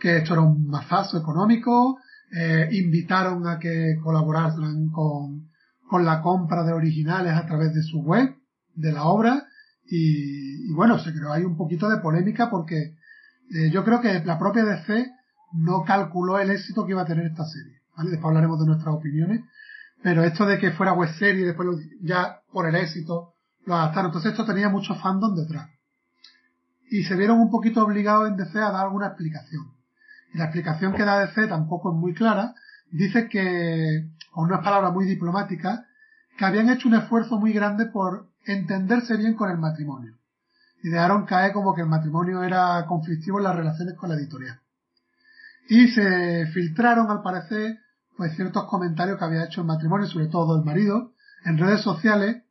Speaker 2: que esto era un mazazo económico, eh, invitaron a que colaboraran con, con la compra de originales a través de su web, de la obra, y, y bueno, se creó ahí un poquito de polémica porque eh, yo creo que la propia DC no calculó el éxito que iba a tener esta serie, Después hablaremos de nuestras opiniones, pero esto de que fuera web serie y después lo- ya por el éxito lo adaptaron, entonces esto tenía mucho fandom detrás. Y se vieron un poquito obligados en DC a dar alguna explicación. Y la explicación que da DC tampoco es muy clara. Dice que, con unas palabras muy diplomáticas, que habían hecho un esfuerzo muy grande por entenderse bien con el matrimonio. Y dejaron caer como que el matrimonio era conflictivo en las relaciones con la editorial. Y se filtraron, al parecer, pues ciertos comentarios que había hecho el matrimonio, sobre todo el marido, en redes sociales,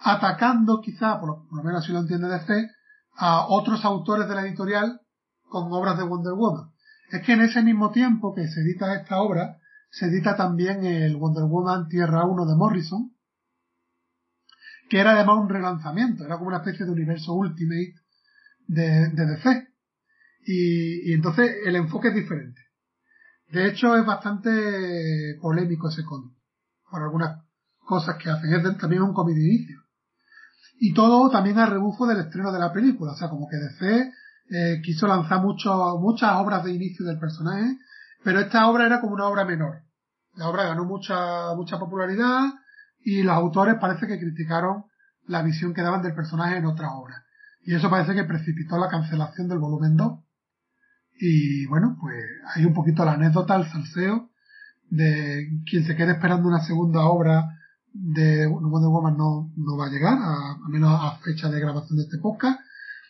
Speaker 2: atacando quizá, por lo, menos así lo entiende DC, a otros autores de la editorial con obras de Wonder Woman. Es que en ese mismo tiempo que se edita esta obra, se edita también el Wonder Woman Tierra 1 de Morrison, que era además un relanzamiento, era como una especie de universo Ultimate de, de DC. Y entonces el enfoque es diferente. De hecho es bastante polémico ese cómic, por algunas cosas que hacen. Es también un cómic de inicio. Y todo también a rebufo del estreno de la película, o sea, como que DC eh, quiso lanzar mucho, muchas obras de inicio del personaje, pero esta obra era como una obra menor. La obra ganó mucha, mucha popularidad y los autores parece que criticaron la visión que daban del personaje en otra obra. Y eso parece que precipitó la cancelación del volumen 2. Y bueno, pues hay un poquito la anécdota, el salseo de quien se quede esperando una segunda obra de Wonder Woman no, no va a llegar, a, menos a fecha de grabación de este podcast,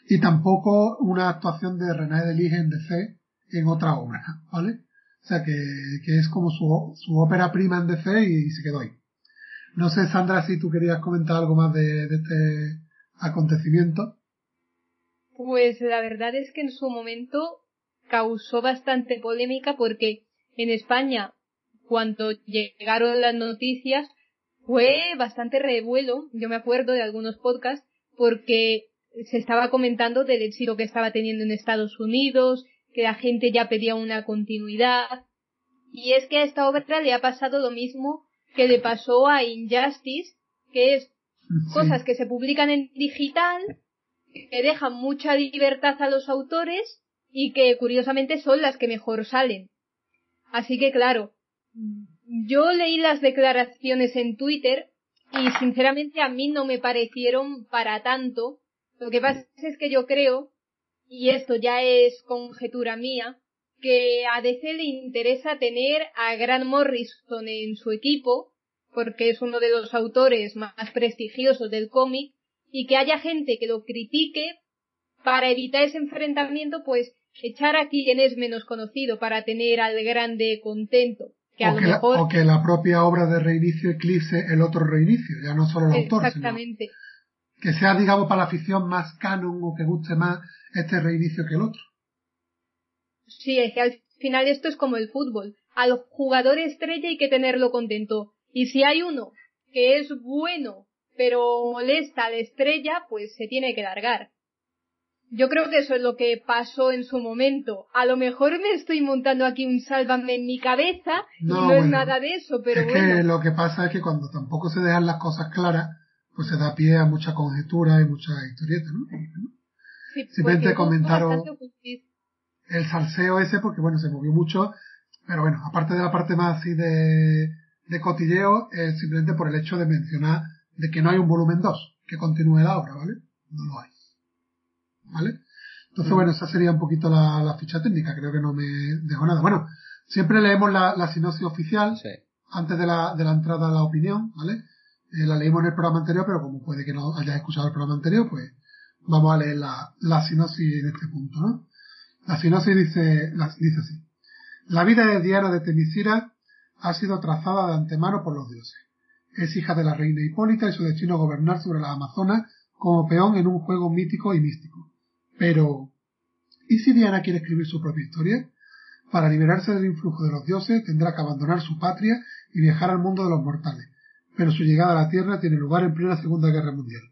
Speaker 2: y tampoco una actuación de René Delige en DC en otra obra, ¿vale? O sea que, que es como su, su ópera prima en DC y, se quedó ahí. No sé, Sandra, si tú querías comentar algo más de este acontecimiento.
Speaker 4: Pues la verdad es que en su momento causó bastante polémica porque en España, cuando llegaron las noticias, fue bastante revuelo. Yo me acuerdo de algunos podcasts porque se estaba comentando del éxito que estaba teniendo en Estados Unidos, que la gente ya pedía una continuidad. Y es que a esta obra le ha pasado lo mismo que le pasó a Injustice, que es
Speaker 2: Sí.
Speaker 4: cosas que se publican en digital que dejan mucha libertad a los autores y que curiosamente son las que mejor salen. Así que claro, yo leí las declaraciones en Twitter y sinceramente a mí no me parecieron para tanto. Lo que pasa es que yo creo, y esto ya es conjetura mía, que a DC le interesa tener a Grant Morrison en su equipo, porque es uno de los autores más prestigiosos del cómic, y que haya gente que lo critique para evitar ese enfrentamiento, pues echar a quien es menos conocido para tener al grande contento. Que a
Speaker 2: o,
Speaker 4: lo
Speaker 2: que
Speaker 4: mejor...
Speaker 2: la, o que la propia obra de reinicio eclipse el otro reinicio, ya no solo el autor,
Speaker 4: Exactamente.
Speaker 2: sino que sea, digamos, para la afición más canon o que guste más este reinicio que el otro.
Speaker 4: Sí, es que al final esto es como el fútbol. Al jugador estrella hay que tenerlo contento. Y si hay uno que es bueno, pero molesta a la estrella, pues se tiene que largar. Yo creo que eso es lo que pasó en su momento. A lo mejor me estoy montando aquí un sálvame en mi cabeza
Speaker 2: No,
Speaker 4: y no
Speaker 2: bueno,
Speaker 4: es nada de eso, pero
Speaker 2: es
Speaker 4: bueno.
Speaker 2: que lo que pasa es que cuando tampoco se dejan las cosas claras, pues se da pie a mucha conjetura y mucha historieta, ¿no?
Speaker 4: Sí,
Speaker 2: simplemente
Speaker 4: justicia.
Speaker 2: El salseo ese, porque bueno, se movió mucho, pero bueno, aparte de la parte más así de, de cotilleo, es simplemente por el hecho de mencionar de que no hay un volumen 2 que continúe la obra, ¿vale? No lo hay. ¿Vale? Entonces, bueno, esa sería un poquito la, la ficha técnica, creo que no me dejo nada. Bueno, siempre leemos la, la sinopsis oficial
Speaker 1: Sí.
Speaker 2: antes de la, de la entrada a la opinión, ¿vale? Eh, la leímos en el programa anterior, pero como puede que no hayas escuchado el programa anterior, pues vamos a leer la, la sinopsis en este punto, ¿no? La sinopsis dice, la- dice así. La vida de Diana de Temisira ha sido trazada de antemano por los dioses. Es hija de la reina Hipólita y su destino gobernar sobre las Amazonas como peón en un juego mítico y místico. Pero, ¿y si Diana quiere escribir su propia historia? Para liberarse del influjo de los dioses tendrá que abandonar su patria y viajar al mundo de los mortales. Pero su llegada a la Tierra tiene lugar en plena Segunda Guerra Mundial,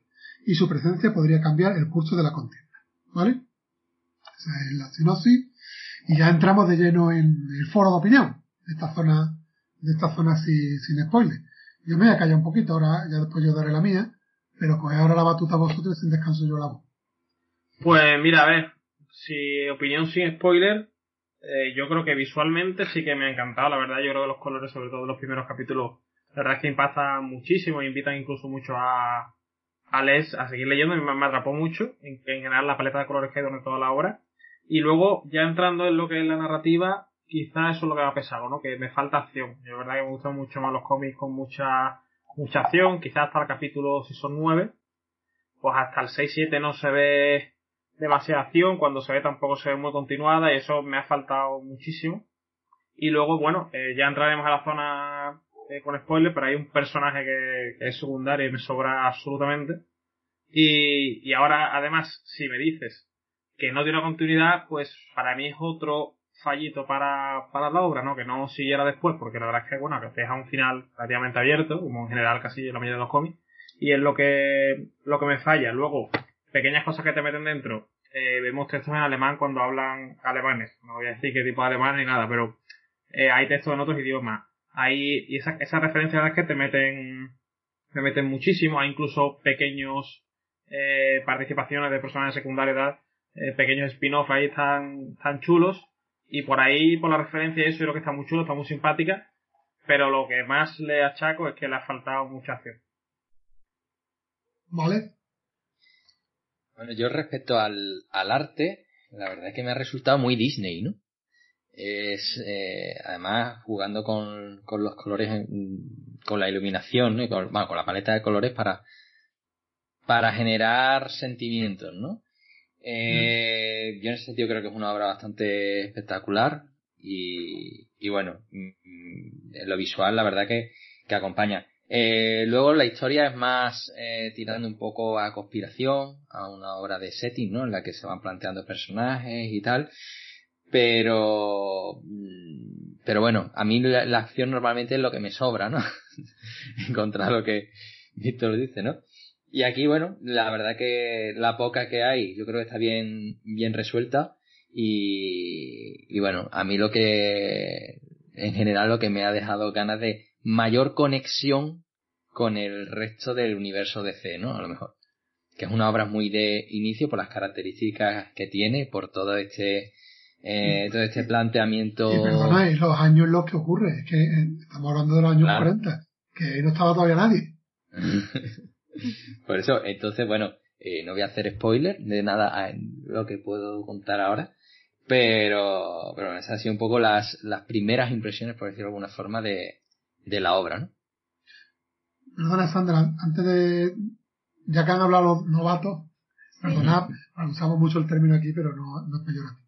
Speaker 2: y su presencia podría cambiar el curso de la contienda. ¿Vale? Esa es la sinopsis. Y ya entramos de lleno en el foro de opinión, de esta zona, de esta zona sin, sin spoiler. Yo me voy a callar un poquito, ahora ya después yo daré la mía, pero coge ahora la batuta vosotros y sin descanso yo la voz.
Speaker 3: Pues mira, a ver, si opinión sin spoiler, eh, yo creo que visualmente sí que me ha encantado, la verdad, yo creo que los colores, sobre todo de los primeros capítulos, la verdad es que impactan muchísimo, invitan incluso mucho a, a Les a seguir leyendo, me, me atrapó mucho, en, en general la paleta de colores que hay durante toda la obra. Y luego, ya entrando en lo que es la narrativa, quizás eso es lo que me ha pesado, ¿no? Que me falta acción. Yo, la verdad que me gustan mucho más los cómics con mucha, mucha acción, quizás hasta el capítulo, si son nueve, pues hasta el 6-7 no se ve demasiada acción, cuando se ve tampoco se ve muy continuada y eso me ha faltado muchísimo. Y luego, bueno, eh, ya entraremos a la zona eh, con spoiler, pero hay un personaje que, es secundario y me sobra absolutamente. Y, y ahora, además, si me dices que no tiene continuidad, pues para mí es otro fallito para, para la obra, ¿no? Que no siguiera después, porque la verdad es que, bueno, que te deja un final relativamente abierto, como en general casi la mayoría de los cómics, y es lo que, lo que me falla. Luego, pequeñas cosas que te meten dentro. Eh, vemos textos en alemán cuando hablan alemanes. No voy a decir qué tipo de alemán ni nada, pero eh, hay textos en otros idiomas. Hay, y esa, esa referencia es que te meten, te meten muchísimo. Hay incluso pequeños eh, participaciones de personajes secundarios, tal, eh, pequeños spin-off ahí tan, tan chulos. Y por ahí, por la referencia, eso creo que está muy chulo, está muy simpática. Pero lo que más le achaco es que le ha faltado mucha acción.
Speaker 2: ¿Vale?
Speaker 1: Bueno, yo respecto al, al arte, la verdad es que me ha resultado muy Disney, ¿no? Es, eh, además, jugando con, con los colores, con la iluminación, ¿no? Y con, bueno, con la paleta de colores para, para generar sentimientos, ¿no? Eh, Yo en ese sentido creo que es una obra bastante espectacular y, y bueno, mm, mm, en lo visual la verdad que, que acompaña. Eh, luego la historia es más eh, tirando un poco a conspiración, a una obra de setting, ¿no? En la que se van planteando personajes y tal. Pero, mm, pero bueno, a mí la, la acción normalmente es lo que me sobra, ¿no? en contra de lo que Víctor dice, ¿no? Y aquí, bueno, la verdad que la poca que hay, yo creo que está bien, bien resuelta. Y, y bueno, a mí lo que, en general, lo que me ha dejado ganas de mayor conexión con el resto del universo DC, ¿no? A lo mejor. que es una obra muy de inicio por las características que tiene, por todo este eh, todo este planteamiento.
Speaker 2: Y perdona, y los años en los que ocurre, es que eh, estamos hablando de los años 40, que ahí no estaba todavía nadie.
Speaker 1: por eso, entonces, bueno, eh, no voy a hacer spoiler de nada en lo que puedo contar ahora, pero, pero esas han sido un poco las, las primeras impresiones, por decirlo de alguna forma, de, de la obra, ¿no?
Speaker 2: Perdona, Sandra, antes de, ya que han hablado los novatos, perdonad, usamos mucho el término aquí, pero no, no es peyorativo.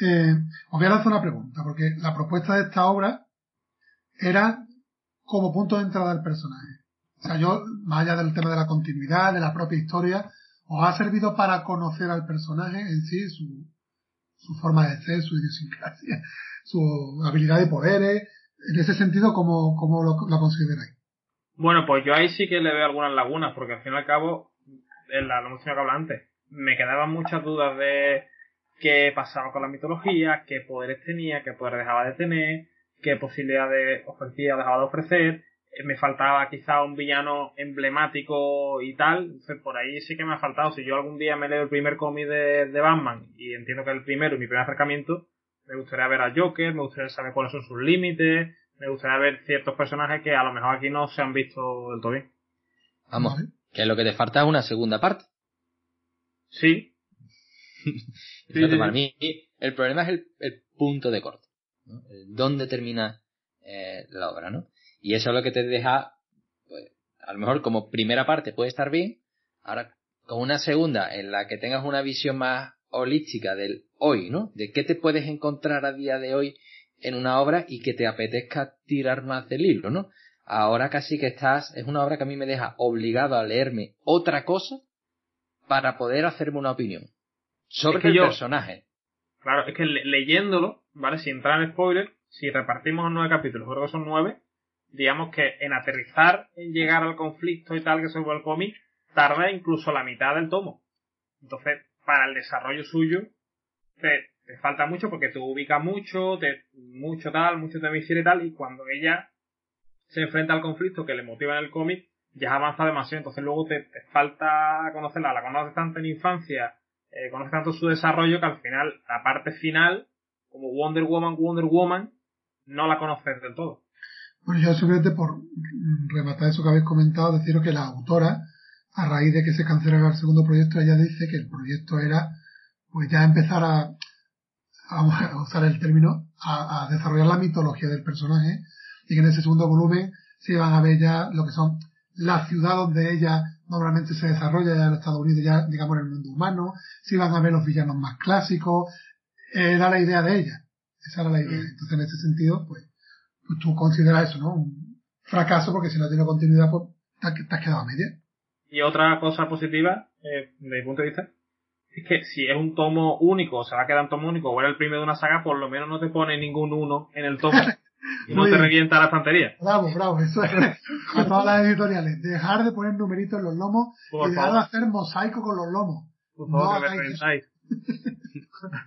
Speaker 2: Eh, os voy a hacer una pregunta, porque la propuesta de esta obra era como punto de entrada del personaje. O sea, yo, más allá del tema de la continuidad, de la propia historia, os ha servido para conocer al personaje en sí, su, su forma de ser, su idiosincrasia, su habilidad de poderes. En ese sentido, ¿cómo, cómo lo, consideráis?
Speaker 3: Bueno, pues yo ahí sí que le veo algunas lagunas, porque al fin y al cabo, en la noción que hablaba antes, me quedaban muchas dudas de qué pasaba con la mitología, qué poderes tenía, qué poderes dejaba de tener, qué posibilidades ofrecía o dejaba de ofrecer. Eh, me faltaba quizá un villano emblemático y tal. Entonces, por ahí sí que me ha faltado. Si yo algún día me leo el primer cómic de, de Batman y entiendo que es el primero y mi primer acercamiento, me gustaría ver a Joker, me gustaría saber cuáles son sus límites, me gustaría ver ciertos personajes que a lo mejor aquí no se han visto del todo bien.
Speaker 1: Vamos, que lo que te falta es una segunda parte.
Speaker 3: Sí.
Speaker 1: sí, Para mí, el problema es el, punto de corte. ¿no? ¿Dónde termina eh, la obra, no? Y eso es lo que te deja, pues, a lo mejor como primera parte puede estar bien, ahora con una segunda en la que tengas una visión más holística del hoy, ¿no? De qué te puedes encontrar a día de hoy en una obra y que te apetezca tirar más del hilo, ¿no? Ahora casi que estás, es una obra que a mí me deja obligado a leerme otra cosa para poder hacerme una opinión sobre el personaje.
Speaker 3: Claro, es que leyéndolo, ¿vale? Sin entrar en spoiler, si repartimos en nueve capítulos, creo que son nueve, digamos que en aterrizar, en llegar al conflicto y tal que se el cómic, tarda incluso la mitad del tomo. Entonces, para el desarrollo suyo, te, te falta mucho porque te ubica mucho, te, mucho tal, mucho te y tal, y cuando ella se enfrenta al conflicto que le motiva en el cómic, ya avanza demasiado, entonces luego te, te, falta conocerla, la conoces tanto en infancia, eh, conoces tanto su desarrollo que al final, la parte final, como Wonder Woman, Wonder Woman, no la conoces del todo.
Speaker 2: Bueno, yo simplemente por rematar eso que habéis comentado, deciros que la autora, a raíz de que se cancelara el segundo proyecto, ella dice que el proyecto era pues ya empezar a, vamos a usar el término, a, a, desarrollar la mitología del personaje y que en ese segundo volumen se iban a ver ya lo que son la ciudad donde ella normalmente se desarrolla ya en Estados Unidos, ya digamos en el mundo humano, se iban a ver los villanos más clásicos, era la idea de ella, esa era la idea. Entonces en ese sentido, pues, pues tú consideras eso, ¿no? Un fracaso porque si no tiene continuidad, pues te has quedado a media.
Speaker 3: Y otra cosa positiva, eh, desde mi punto de vista, es que si es un tomo único, o se va a quedar un tomo único, o era el primero de una saga, por lo menos no te pone ningún uno en el tomo. y no te revienta la estantería.
Speaker 2: Bravo, bravo, eso es. A todas las editoriales. Dejar de poner numeritos en los lomos y dejar de hacer mosaico con los lomos.
Speaker 3: Por favor, no que me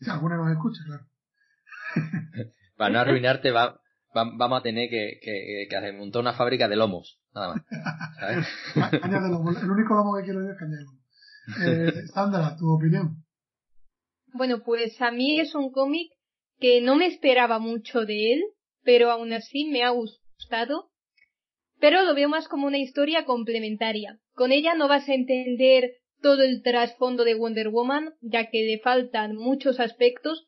Speaker 2: si alguna nos escucha, claro.
Speaker 1: Para no arruinarte, va, vamos a tener que, que, que montar una fábrica de lomos, nada más. ¿sabes?
Speaker 2: caña de lomo. El único lomo que quiero es caña de lomo. Eh, Sandra, tu opinión.
Speaker 4: Bueno, pues a mí es un cómic que no me esperaba mucho de él, pero aún así me ha gustado. Pero lo veo más como una historia complementaria. Con ella no vas a entender todo el trasfondo de Wonder Woman, ya que le faltan muchos aspectos,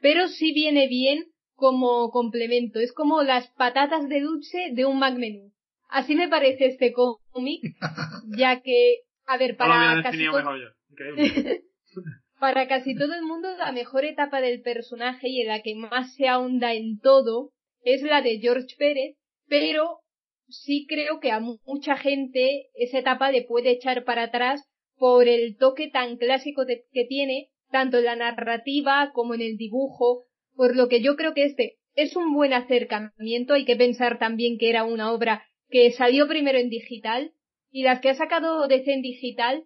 Speaker 4: pero sí viene bien como complemento. Es como las patatas de dulce de un Mac Menú. Así me parece este cómic, ya que a ver, para casi, para casi todo el mundo la mejor etapa del personaje y en la que más se ahonda en todo es la de George Pérez, pero sí creo que a mucha gente esa etapa le puede echar para atrás por el toque tan clásico que tiene, tanto en la narrativa como en el dibujo, por lo que yo creo que este es un buen acercamiento, hay que pensar también que era una obra que salió primero en digital, y las que ha sacado DC Digital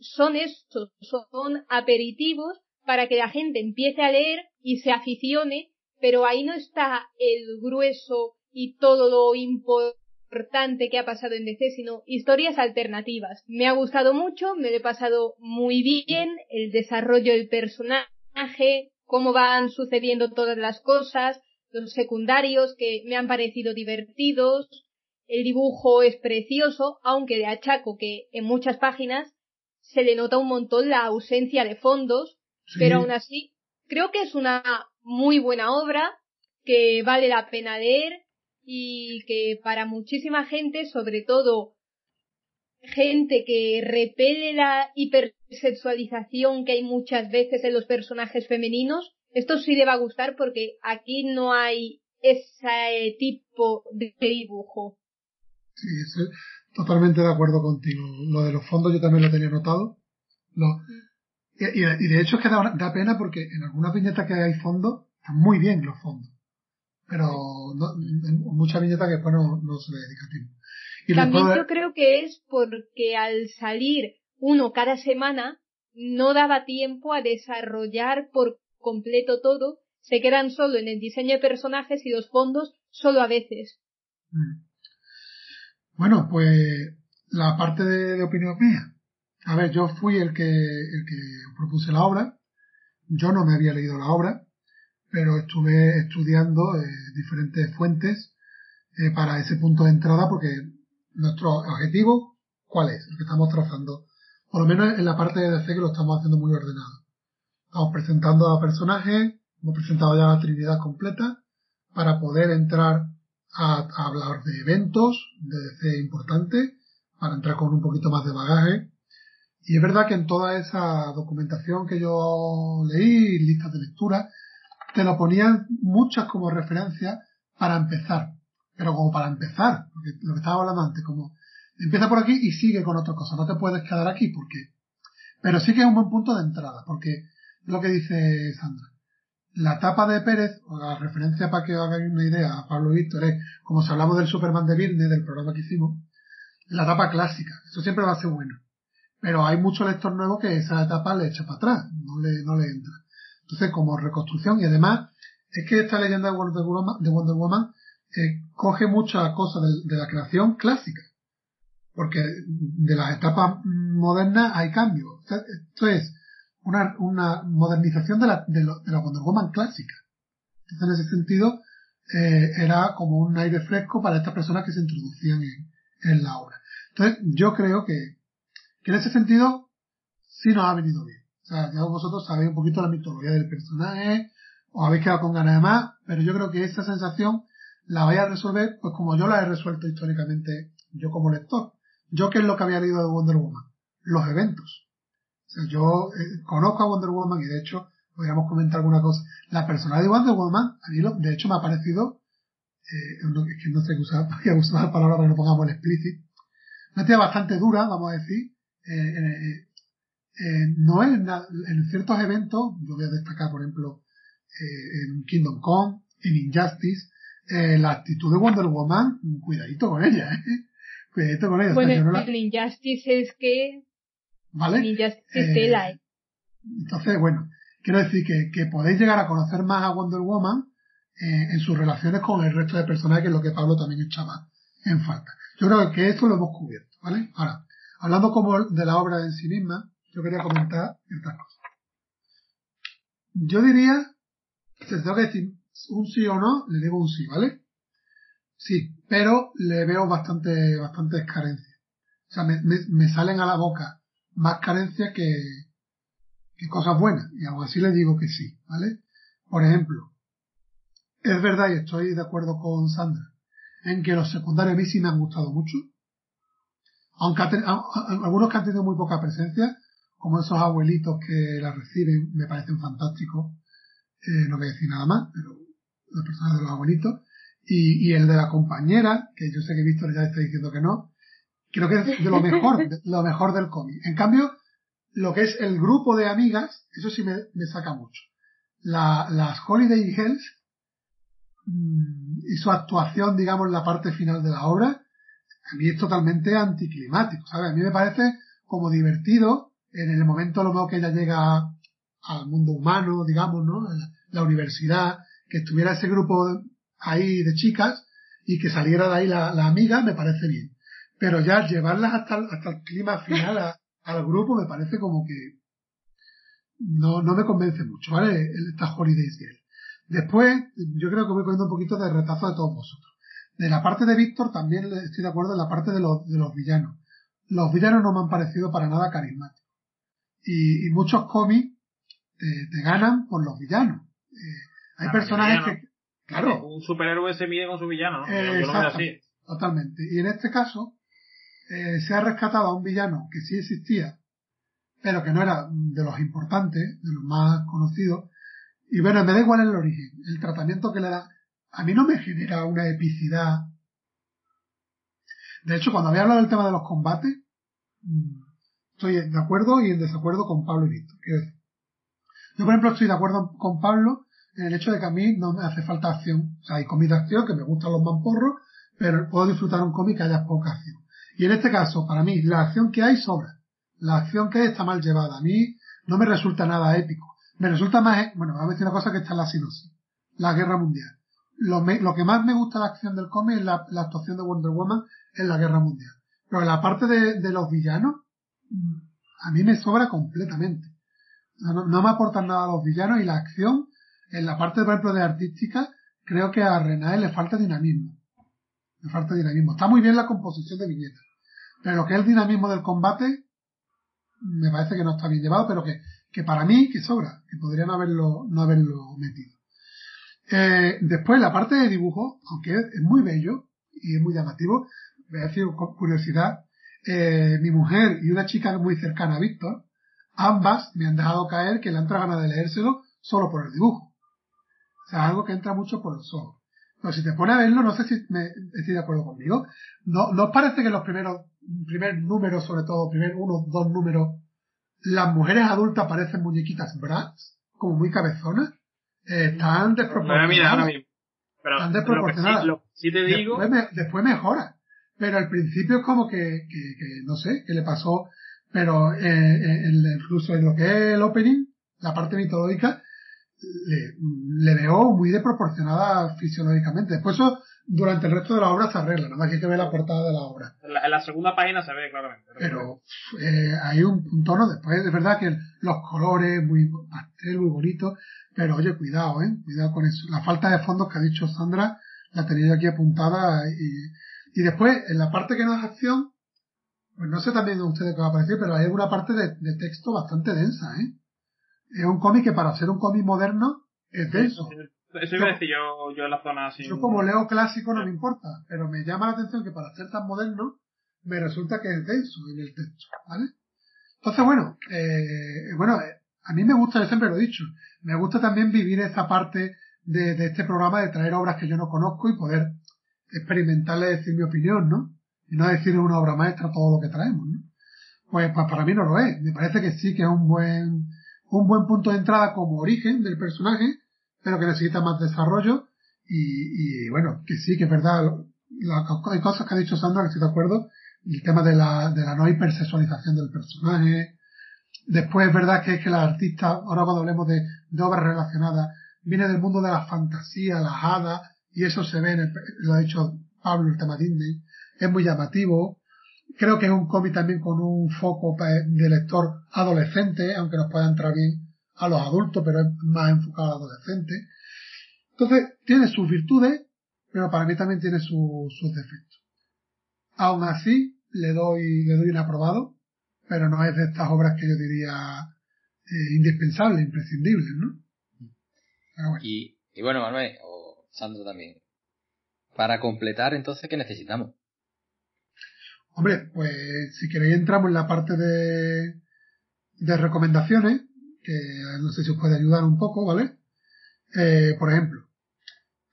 Speaker 4: son estos, son aperitivos para que la gente empiece a leer y se aficione, pero ahí no está el grueso y todo lo importante que ha pasado en DC, sino historias alternativas. Me ha gustado mucho, me lo he pasado muy bien, el desarrollo del personaje, cómo van sucediendo todas las cosas, los secundarios que me han parecido divertidos, el dibujo es precioso, aunque de achaco que en muchas páginas se le nota un montón la ausencia de fondos, pero aún así creo que es una muy buena obra que vale la pena leer y que para muchísima gente, sobre todo gente que repele la hipersexualización que hay muchas veces en los personajes femeninos, esto sí le va a gustar porque aquí no hay ese tipo de dibujo.
Speaker 2: Sí, estoy totalmente de acuerdo contigo. Lo de los fondos yo también lo tenía notado. y, de hecho es que da, pena porque en algunas viñetas que hay fondos, están muy bien los fondos. Pero en muchas viñetas que después no, se le dedica tiempo.
Speaker 4: Y También yo creo que es porque al salir uno cada semana no daba tiempo a desarrollar por completo todo, se quedan solo en el diseño de personajes y los fondos solo a veces. Mm.
Speaker 2: Bueno, pues la parte de, opinión mía. A ver, yo fui el que, el que propuse la obra. Yo no me había leído la obra, pero estuve estudiando eh, diferentes fuentes eh, para ese punto de entrada porque nuestro objetivo, ¿cuál es? El que estamos trazando. Por lo menos en la parte de DC que lo estamos haciendo muy ordenado. Estamos presentando a personajes, hemos presentado ya la Trinidad completa para poder entrar a, hablar de eventos de DC importantes, para entrar con un poquito más de bagaje. Y es verdad que en toda esa documentación que yo leí, listas de lectura, te lo ponían muchas como referencia para empezar. Pero como para empezar, porque lo que estaba hablando antes, como empieza por aquí y sigue con otra cosa. No te puedes quedar aquí porque. Pero sí que es un buen punto de entrada, porque lo que dice Sandra la tapa de Pérez, o la referencia para que hagáis una idea a Pablo Víctor, es como si hablamos del Superman de Virne, del programa que hicimos, la tapa clásica. Eso siempre va a ser bueno. Pero hay mucho lector nuevo que esa etapa le echa para atrás, no le, no le entra. Entonces, como reconstrucción, y además, es que esta leyenda de Wonder Woman eh, coge muchas cosas de, la creación clásica. Porque de las etapas modernas hay cambios. esto es, una, una modernización de la, de, la Wonder Woman clásica. Entonces, en ese sentido, eh, era como un aire fresco para estas personas que se introducían en, en la obra. Entonces, yo creo que, que en ese sentido, sí nos ha venido bien. O sea, ya vosotros sabéis un poquito la mitología del personaje, os habéis quedado con ganas de más, pero yo creo que esa sensación la vais a resolver, pues como yo la he resuelto históricamente, yo como lector. Yo, ¿qué es lo que había leído de Wonder Woman? Los eventos yo eh, conozco a Wonder Woman y de hecho podríamos comentar alguna cosa. La personalidad de Wonder Woman, a mí de hecho me ha parecido, eh, es que no sé qué usar, usar la palabra para que no pongamos el explícito, una tía bastante dura, vamos a decir, eh, eh, no es en ciertos eventos, yo voy a destacar por ejemplo en Kingdom Come, en Injustice, la actitud de Wonder Woman, cuidadito con ella, ¿eh? Cuidadito con ella.
Speaker 4: Bueno, en Injustice es que
Speaker 2: ¿Vale?
Speaker 4: Eh,
Speaker 2: entonces, bueno, quiero decir que, que, podéis llegar a conocer más a Wonder Woman eh, en sus relaciones con el resto de personajes, que es lo que Pablo también echaba en falta. Yo creo que esto lo hemos cubierto, ¿vale? Ahora, hablando como de la obra en sí misma, yo quería comentar ciertas cosas. Yo diría, si tengo que decir un sí o no, le digo un sí, ¿vale? Sí, pero le veo bastante, bastantes carencias. O sea, me, me salen a la boca más carencias que, que cosas buenas. Y aún así le digo que sí, ¿vale? Por ejemplo, es verdad y estoy de acuerdo con Sandra en que los secundarios a mí sí me han gustado mucho. Aunque algunos que han tenido muy poca presencia, como esos abuelitos que la reciben, me parecen fantásticos. Eh, no voy a decir nada más, pero las personas de los abuelitos. Y, el de la compañera, que yo sé que Víctor ya está diciendo que no, creo que es de lo mejor, lo mejor del cómic. En cambio, lo que es el grupo de amigas, eso sí me, saca mucho. La, las Holiday Hells mmm, y su actuación, digamos, en la parte final de la obra, a mí es totalmente anticlimático, ¿sabes? A mí me parece como divertido en el momento lo mejor que ella llega al mundo humano, digamos, ¿no? La universidad, que estuviera ese grupo ahí de chicas y que saliera de ahí la, amiga me parece bien. Pero ya llevarlas hasta, hasta el clima final al grupo me parece como que no, no me convence mucho, ¿vale? Esta Holidays Girl. Después, yo creo que voy cogiendo un poquito de retazo de todos vosotros. De la parte de Víctor también estoy de acuerdo en la parte de los, de los villanos. Los villanos no me han parecido para nada carismáticos. Y, muchos cómics te, ganan por los villanos. Eh, hay personajes que, claro.
Speaker 3: Un superhéroe se mide con su villano, ¿no? yo lo veo así.
Speaker 2: Totalmente. Y en este caso, eh, se ha rescatado a un villano que sí existía, pero que no era de los importantes, de los más conocidos. Y bueno, me da igual el origen, el tratamiento que le da. A mí no me genera una epicidad. De hecho, cuando había hablado del tema de los combates, mm, estoy de acuerdo y en desacuerdo con Pablo y Víctor. Yo, por ejemplo, estoy de acuerdo con Pablo en el hecho de que a mí no me hace falta acción. O sea, hay cómic de acción, que me gustan los mamporros, pero puedo disfrutar un cómic que haya poca acción. Y en este caso, para mí, la acción que hay sobra. La acción que hay está mal llevada. A mí no me resulta nada épico. Me resulta más, bueno, voy a decir una cosa que está en la sinopsis. La guerra mundial. Lo, que más me gusta de la acción del cómic es la, actuación de Wonder Woman en la guerra mundial. Pero en la parte de, los villanos, a mí me sobra completamente. No, no, me aportan nada los villanos y la acción, en la parte, por ejemplo, de artística, creo que a Renae le falta dinamismo me falta dinamismo. Está muy bien la composición de viñetas, pero lo que es el dinamismo del combate, me parece que no está bien llevado, pero que, que para mí, que sobra, que podrían haberlo, no haberlo metido. Eh, después, la parte de dibujo, aunque es, muy bello y es muy llamativo, voy a decir con curiosidad, eh, mi mujer y una chica muy cercana a Víctor, ambas me han dejado caer que le han ganas de leérselo solo por el dibujo. Sea, algo que entra mucho por los ojos. Pero si te pones a verlo, no sé si me estoy de acuerdo conmigo. ¿No, ¿No os parece que los primeros, primer números, sobre todo, primer uno, dos números, las mujeres adultas parecen muñequitas brats, como muy cabezonas? Eh, están desproporcionadas. están desproporcionadas.
Speaker 3: Si te digo.
Speaker 2: Después, mejora. Pero al principio es como que, que, que no sé, qué le pasó. Pero eh, eh incluso en lo que es el opening, la parte mitológica, le, le, veo muy desproporcionada fisiológicamente. Después eso, durante el resto de la obra se arregla, nada más que hay que ver la portada de la obra.
Speaker 3: En la, segunda página se ve claramente.
Speaker 2: Pero eh, hay un, tono después, es verdad que los colores, muy pastel, muy bonito, pero oye, cuidado, eh, cuidado con eso. La falta de fondos que ha dicho Sandra, la tenía yo aquí apuntada y, y después, en la parte que no es acción, pues no sé también a ustedes qué va a parecer, pero hay una parte de, de texto bastante densa, ¿eh? Es un cómic que para ser un cómic moderno es denso.
Speaker 3: Eso iba a decir yo, yo en la zona así.
Speaker 2: Yo como leo clásico no me importa, pero me llama la atención que para ser tan moderno me resulta que es denso en el texto, ¿vale? Entonces, bueno, eh, bueno, eh, a mí me gusta, yo siempre lo he dicho, me gusta también vivir esa parte de, de este programa de traer obras que yo no conozco y poder experimentarle decir mi opinión, ¿no? Y no decir una obra maestra todo lo que traemos, ¿no? Pues, pues para mí no lo es. Me parece que sí que es un buen, un buen punto de entrada como origen del personaje, pero que necesita más desarrollo. Y, y bueno, que sí, que es verdad, hay cosas que ha dicho Sandra que estoy de acuerdo, el tema de la, de la no hipersexualización del personaje, después es verdad que es que la artista, ahora cuando hablemos de, de obras relacionadas, viene del mundo de la fantasía, las hadas, y eso se ve en el, lo ha dicho Pablo, el tema Disney, es muy llamativo, Creo que es un cómic también con un foco de lector adolescente, aunque nos pueda entrar bien a los adultos, pero es más enfocado a adolescentes. Entonces, tiene sus virtudes, pero para mí también tiene sus defectos. Aún así, le doy, le doy un aprobado, pero no es de estas obras que yo diría eh, indispensables, imprescindibles, ¿no?
Speaker 1: Y, y bueno, Manuel, o Sandro también, para completar entonces, ¿qué necesitamos?
Speaker 2: Hombre, pues si queréis entramos en la parte de, de recomendaciones, que no sé si os puede ayudar un poco, ¿vale? Eh, por ejemplo,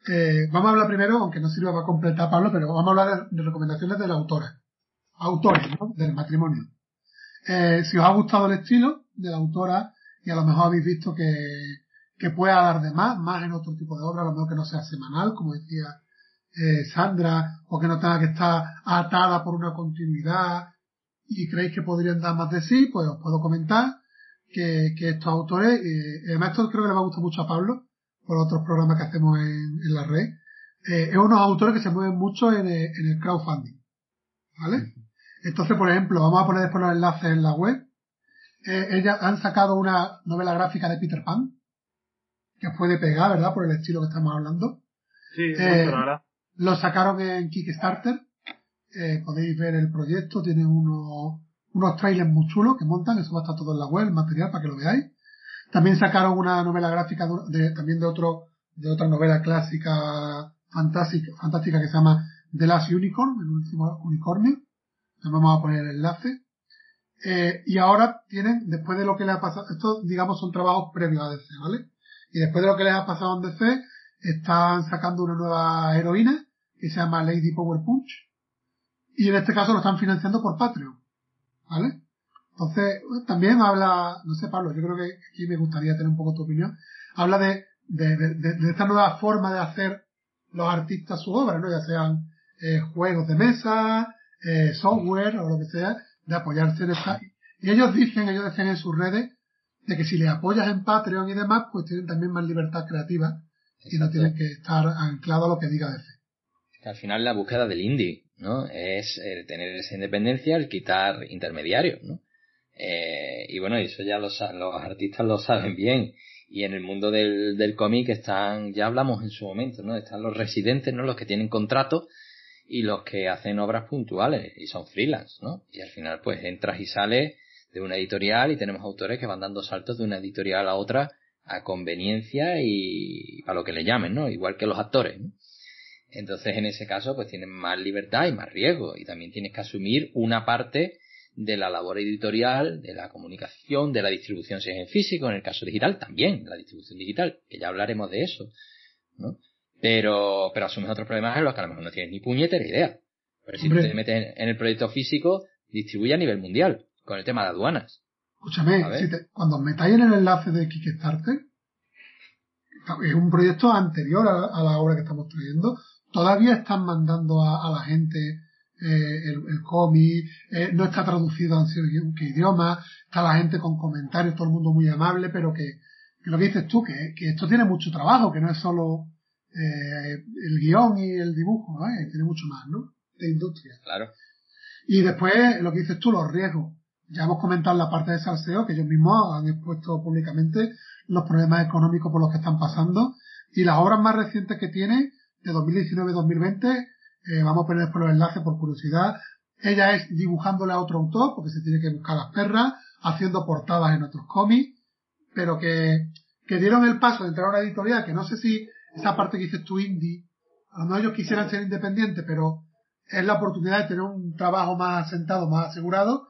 Speaker 2: eh, vamos a hablar primero, aunque no sirva para completar Pablo, pero vamos a hablar de, recomendaciones de la autora. Autores, ¿no? Del matrimonio. Eh, si os ha gustado el estilo de la autora y a lo mejor habéis visto que, que pueda dar de más, más en otro tipo de obra, a lo mejor que no sea semanal, como decía eh, Sandra o que no tenga que estar atada por una continuidad y creéis que podrían dar más de sí, pues os puedo comentar que, que estos autores, eh, además esto creo que le va a gustar mucho a Pablo por otros programas que hacemos en, la red, eh, es unos autores que se mueven mucho en el, en el crowdfunding. ¿Vale? Entonces, por ejemplo, vamos a poner después los enlaces en la web. Eh, ellas han sacado una novela gráfica de Peter Pan, que puede pegar, ¿verdad? Por el estilo que estamos hablando.
Speaker 3: Sí,
Speaker 2: Eh,
Speaker 3: mucho, la verdad.
Speaker 2: Lo sacaron en Kickstarter. Eh, podéis ver el proyecto. Tiene unos, unos trailers muy chulos que montan. Eso va a estar todo en la web, el material, para que lo veáis. También sacaron una novela gráfica de, también de otro, de otra novela clásica fantástica, fantástica que se llama The Last Unicorn, el último unicornio. También vamos a poner el enlace. Eh, y ahora tienen, después de lo que les ha pasado, estos digamos son trabajos previos a DC, ¿vale? Y después de lo que les ha pasado en DC, están sacando una nueva heroína que se llama Lady Power Punch. Y en este caso lo están financiando por Patreon. ¿Vale? Entonces, también habla, no sé Pablo, yo creo que aquí me gustaría tener un poco tu opinión. Habla de, de, de, de- de esta nueva forma de hacer los artistas su obra, ¿no? Ya sean eh, juegos de mesa, eh, software o lo que sea, de apoyarse en esta. Y ellos dicen, ellos decían en sus redes, de que si les apoyas en Patreon y demás, pues tienen también más libertad creativa y no tienen que estar anclados a lo que diga DC.
Speaker 1: Al final la búsqueda del indie, ¿no? Es el tener esa independencia, el quitar intermediarios, ¿no? Eh, y bueno, eso ya los, los artistas lo saben bien. Y en el mundo del, del cómic están, ya hablamos en su momento, ¿no? Están los residentes, ¿no? Los que tienen contrato y los que hacen obras puntuales y son freelance, ¿no? Y al final pues entras y sales de una editorial y tenemos autores que van dando saltos de una editorial a otra a conveniencia y a lo que le llamen, ¿no? Igual que los actores, ¿no? Entonces, en ese caso, pues tienes más libertad y más riesgo. Y también tienes que asumir una parte de la labor editorial, de la comunicación, de la distribución, si es en físico, en el caso digital, también, la distribución digital, que ya hablaremos de eso, ¿no? Pero, pero asumes otros problemas en los que a lo mejor no tienes ni puñetera idea. Pero si
Speaker 2: Hombre.
Speaker 1: te metes en el proyecto físico, distribuye a nivel mundial, con el tema de aduanas.
Speaker 2: Escúchame, si te- cuando os metáis en el enlace de Kickstarter, es un proyecto anterior a, a la obra que estamos trayendo, todavía están mandando a, a la gente eh, el, el cómic, eh, no está traducido a en qué idioma, está la gente con comentarios, todo el mundo muy amable, pero que, que lo que dices tú, que, que esto tiene mucho trabajo, que no es solo eh, el guion y el dibujo, ¿eh? tiene mucho más, ¿no? De industria.
Speaker 1: Claro.
Speaker 2: Y después, lo que dices tú, los riesgos. Ya hemos comentado en la parte de salseo que ellos mismos han expuesto públicamente los problemas económicos por los que están pasando. Y las obras más recientes que tiene, de 2019-2020, eh, vamos a poner después los enlaces por curiosidad. Ella es dibujándole a otro autor, porque se tiene que buscar las perras, haciendo portadas en otros cómics, pero que, que dieron el paso de entrar a una editorial, que no sé si esa parte que dices tú indie, a lo mejor ellos quisieran ser independientes, pero es la oportunidad de tener un trabajo más asentado, más asegurado,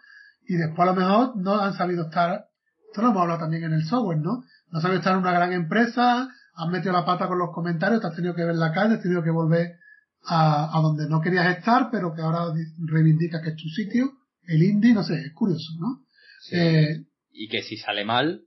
Speaker 2: y después a lo mejor no han sabido estar, esto lo hemos hablado también en el software, ¿no? No sabido estar en una gran empresa, han metido la pata con los comentarios, te has tenido que ver la calle, has tenido que volver a, a donde no querías estar, pero que ahora di- reivindica que es tu sitio, el indie, no sé, es curioso, ¿no?
Speaker 1: Sí.
Speaker 2: Eh,
Speaker 1: y que si sale mal,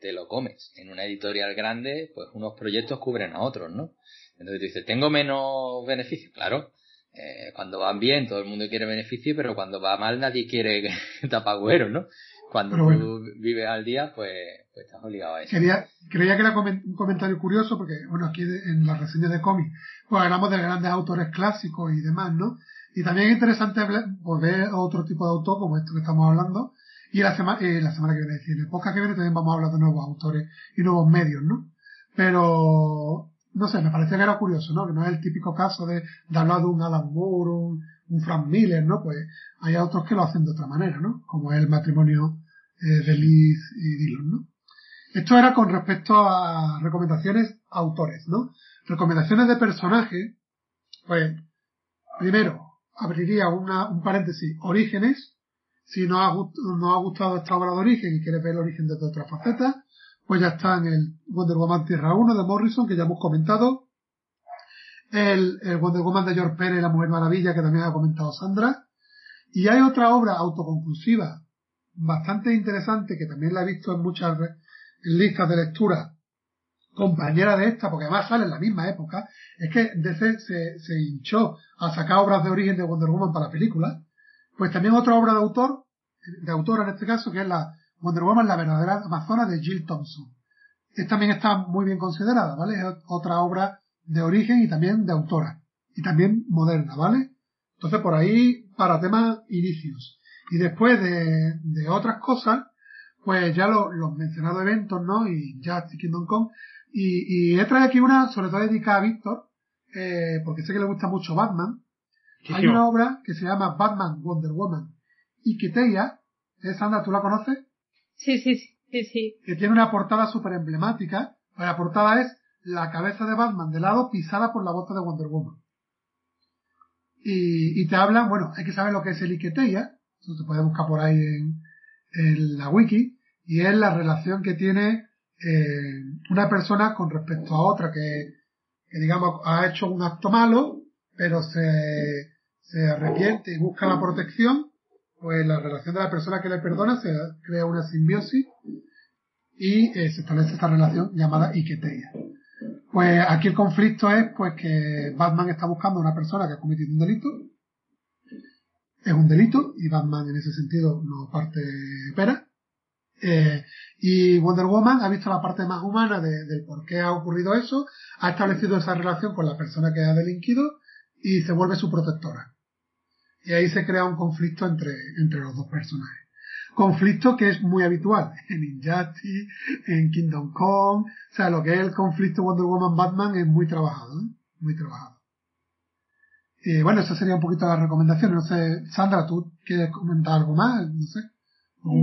Speaker 1: te lo comes. En una editorial grande, pues unos proyectos cubren a otros, ¿no? Entonces tú dices, ¿tengo menos beneficio? Claro. Eh, cuando van bien, todo el mundo quiere beneficio, pero cuando va mal, nadie quiere tapagüeros, ¿no? Cuando
Speaker 2: Pero
Speaker 1: tú vives al día, pues, pues estás obligado a eso.
Speaker 2: Quería, creía que era un comentario curioso porque, bueno, aquí en las reseñas de cómics, pues hablamos de grandes autores clásicos y demás, ¿no? Y también es interesante hablar- pues, ver otro tipo de autor como esto que estamos hablando. Y la semana, eh, la semana que viene, es decir, en el podcast que viene también vamos a hablar de nuevos autores y nuevos medios, ¿no? Pero, no sé, me parecía que era curioso, ¿no? Que no es el típico caso de, de hablar de un Alan Moore, un, un Frank Miller, ¿no? Pues hay otros que lo hacen de otra manera, ¿no? Como es el matrimonio eh, de Liz y Dillon, ¿no? Esto era con respecto a recomendaciones autores, ¿no? Recomendaciones de personajes, pues, primero, abriría una, un paréntesis, orígenes, si no ha, no ha gustado esta obra de origen y quieres ver el origen desde otra faceta, pues ya está en el Wonder Woman Tierra 1 de Morrison, que ya hemos comentado, el, el Wonder Woman de George Pérez, La Mujer Maravilla, que también ha comentado Sandra, y hay otra obra autoconclusiva bastante interesante, que también la he visto en muchas listas de lectura, compañera de esta, porque además sale en la misma época, es que DC se, se hinchó a sacar obras de origen de Wonder Woman para películas, pues también otra obra de autor, de autora en este caso, que es la Wonder Woman, la verdadera Amazona de Jill Thompson. Esta también está muy bien considerada, ¿vale? Es otra obra de origen y también de autora. Y también moderna, ¿vale? Entonces por ahí para temas inicios. Y después de, de otras cosas, pues ya los mencionados eventos, ¿no? Y ya Kingdom Come. Y, y he traído aquí una, sobre todo dedicada a Víctor, eh, porque sé que le gusta mucho Batman. Hay una obra que se llama Batman Wonder Woman y que ¿eh, Sandra, tú la conoces?
Speaker 4: Sí, sí, sí, sí.
Speaker 2: Que tiene una portada súper emblemática. La portada es la cabeza de Batman de lado pisada por la bota de Wonder Woman. Y, te hablan, bueno, hay que saber lo que es el Iketeia, eso se puede buscar por ahí en, en la wiki, y es la relación que tiene eh, una persona con respecto a otra que, digamos, ha hecho un acto malo, pero se, se arrepiente y busca la protección, pues la relación de la persona que le perdona se crea una simbiosis y eh, se establece esta relación llamada Iketeia. Pues aquí el conflicto es pues que Batman está buscando a una persona que ha cometido un delito. Es un delito y Batman en ese sentido no parte pera. Eh, y Wonder Woman ha visto la parte más humana del por qué ha ocurrido eso, ha establecido esa relación con la persona que ha delinquido y se vuelve su protectora. Y ahí se crea un conflicto entre, entre los dos personajes conflicto que es muy habitual en Injustice, en Kingdom Come, o sea, lo que es el conflicto Wonder Woman Batman es muy trabajado, ¿eh? muy trabajado. Y bueno, esa sería un poquito la recomendación. No sé, Sandra, ¿tú quieres comentar algo más? No sé.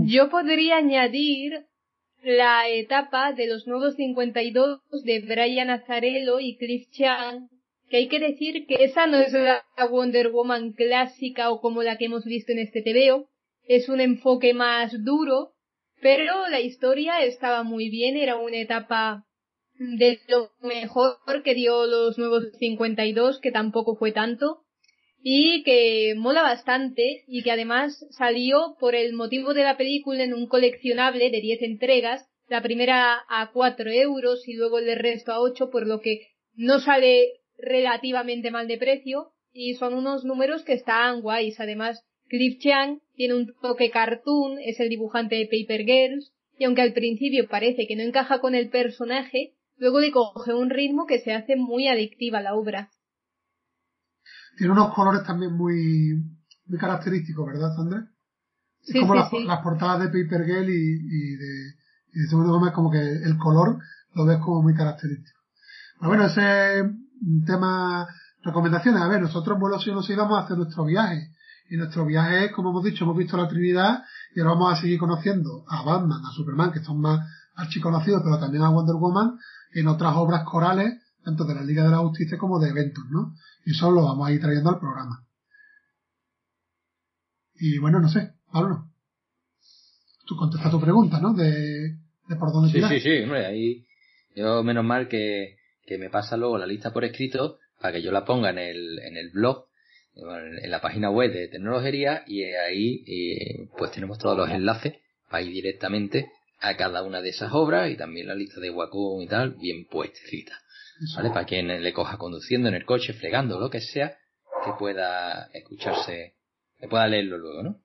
Speaker 4: Yo podría añadir la etapa de los nuevos 52 de Brian Azarello y Cliff Chang, que hay que decir que esa no es la Wonder Woman clásica o como la que hemos visto en este TVO, es un enfoque más duro, pero la historia estaba muy bien, era una etapa de lo mejor que dio los nuevos 52, que tampoco fue tanto, y que mola bastante, y que además salió por el motivo de la película en un coleccionable de 10 entregas, la primera a 4 euros y luego el resto a 8, por lo que no sale relativamente mal de precio, y son unos números que están guays, además Cliff Chang tiene un toque cartoon, es el dibujante de Paper Girls, y aunque al principio parece que no encaja con el personaje, luego le coge un ritmo que se hace muy adictiva a la obra.
Speaker 2: Tiene unos colores también muy, muy característicos, ¿verdad, Sandra? Es como las, portadas de Paper Girl y, de, y de Segundo Gómez, como que el color lo ves como muy característico. Pero bueno, ese es un tema, recomendaciones. A ver, nosotros en Vuelos y nos íbamos a hacer nuestro viaje y nuestro viaje es, como hemos dicho, hemos visto la Trinidad y ahora vamos a seguir conociendo a Batman, a Superman, que son más archiconocidos, pero también a Wonder Woman en otras obras corales, tanto de la Liga de la Justicia como de eventos, ¿no? Y eso lo vamos a ir trayendo al programa. Y bueno, no sé, Pablo. Tú contestas tu pregunta, ¿no? De, de por dónde
Speaker 1: Sí, sí, sí, hombre, ahí yo menos mal que, que me pasa luego la lista por escrito para que yo la ponga en el, en el blog en la página web de tecnología y ahí eh, pues tenemos todos los enlaces para ir directamente a cada una de esas obras y también la lista de Wacom y tal bien puestecita. ¿Vale? Para quien le coja conduciendo en el coche, fregando, lo que sea, que pueda escucharse, que pueda leerlo luego, ¿no?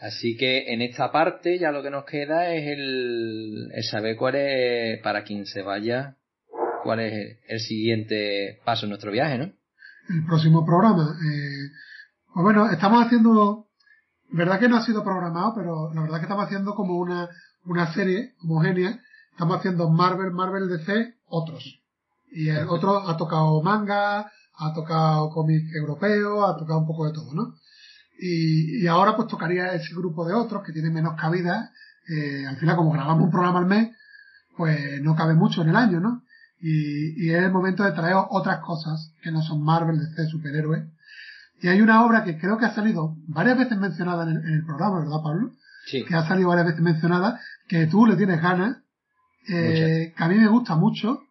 Speaker 1: Así que en esta parte ya lo que nos queda es el, el saber cuál es, para quien se vaya, cuál es el siguiente paso en nuestro viaje, ¿no?
Speaker 2: El próximo programa. Eh, pues bueno, estamos haciendo, verdad que no ha sido programado, pero la verdad que estamos haciendo como una, una serie homogénea. Estamos haciendo Marvel, Marvel DC, otros. Y el otro ha tocado manga, ha tocado cómic europeo, ha tocado un poco de todo, ¿no? Y, y ahora pues tocaría ese grupo de otros que tienen menos cabida. Eh, al final, como grabamos un programa al mes, pues no cabe mucho en el año, ¿no? Y, y, es el momento de traer otras cosas que no son Marvel, DC, superhéroes. Y hay una obra que creo que ha salido varias veces mencionada en el, programa, ¿verdad, Pablo?
Speaker 1: Sí.
Speaker 2: Que ha salido varias veces mencionada, que tú le tienes ganas, eh, que a mí me gusta mucho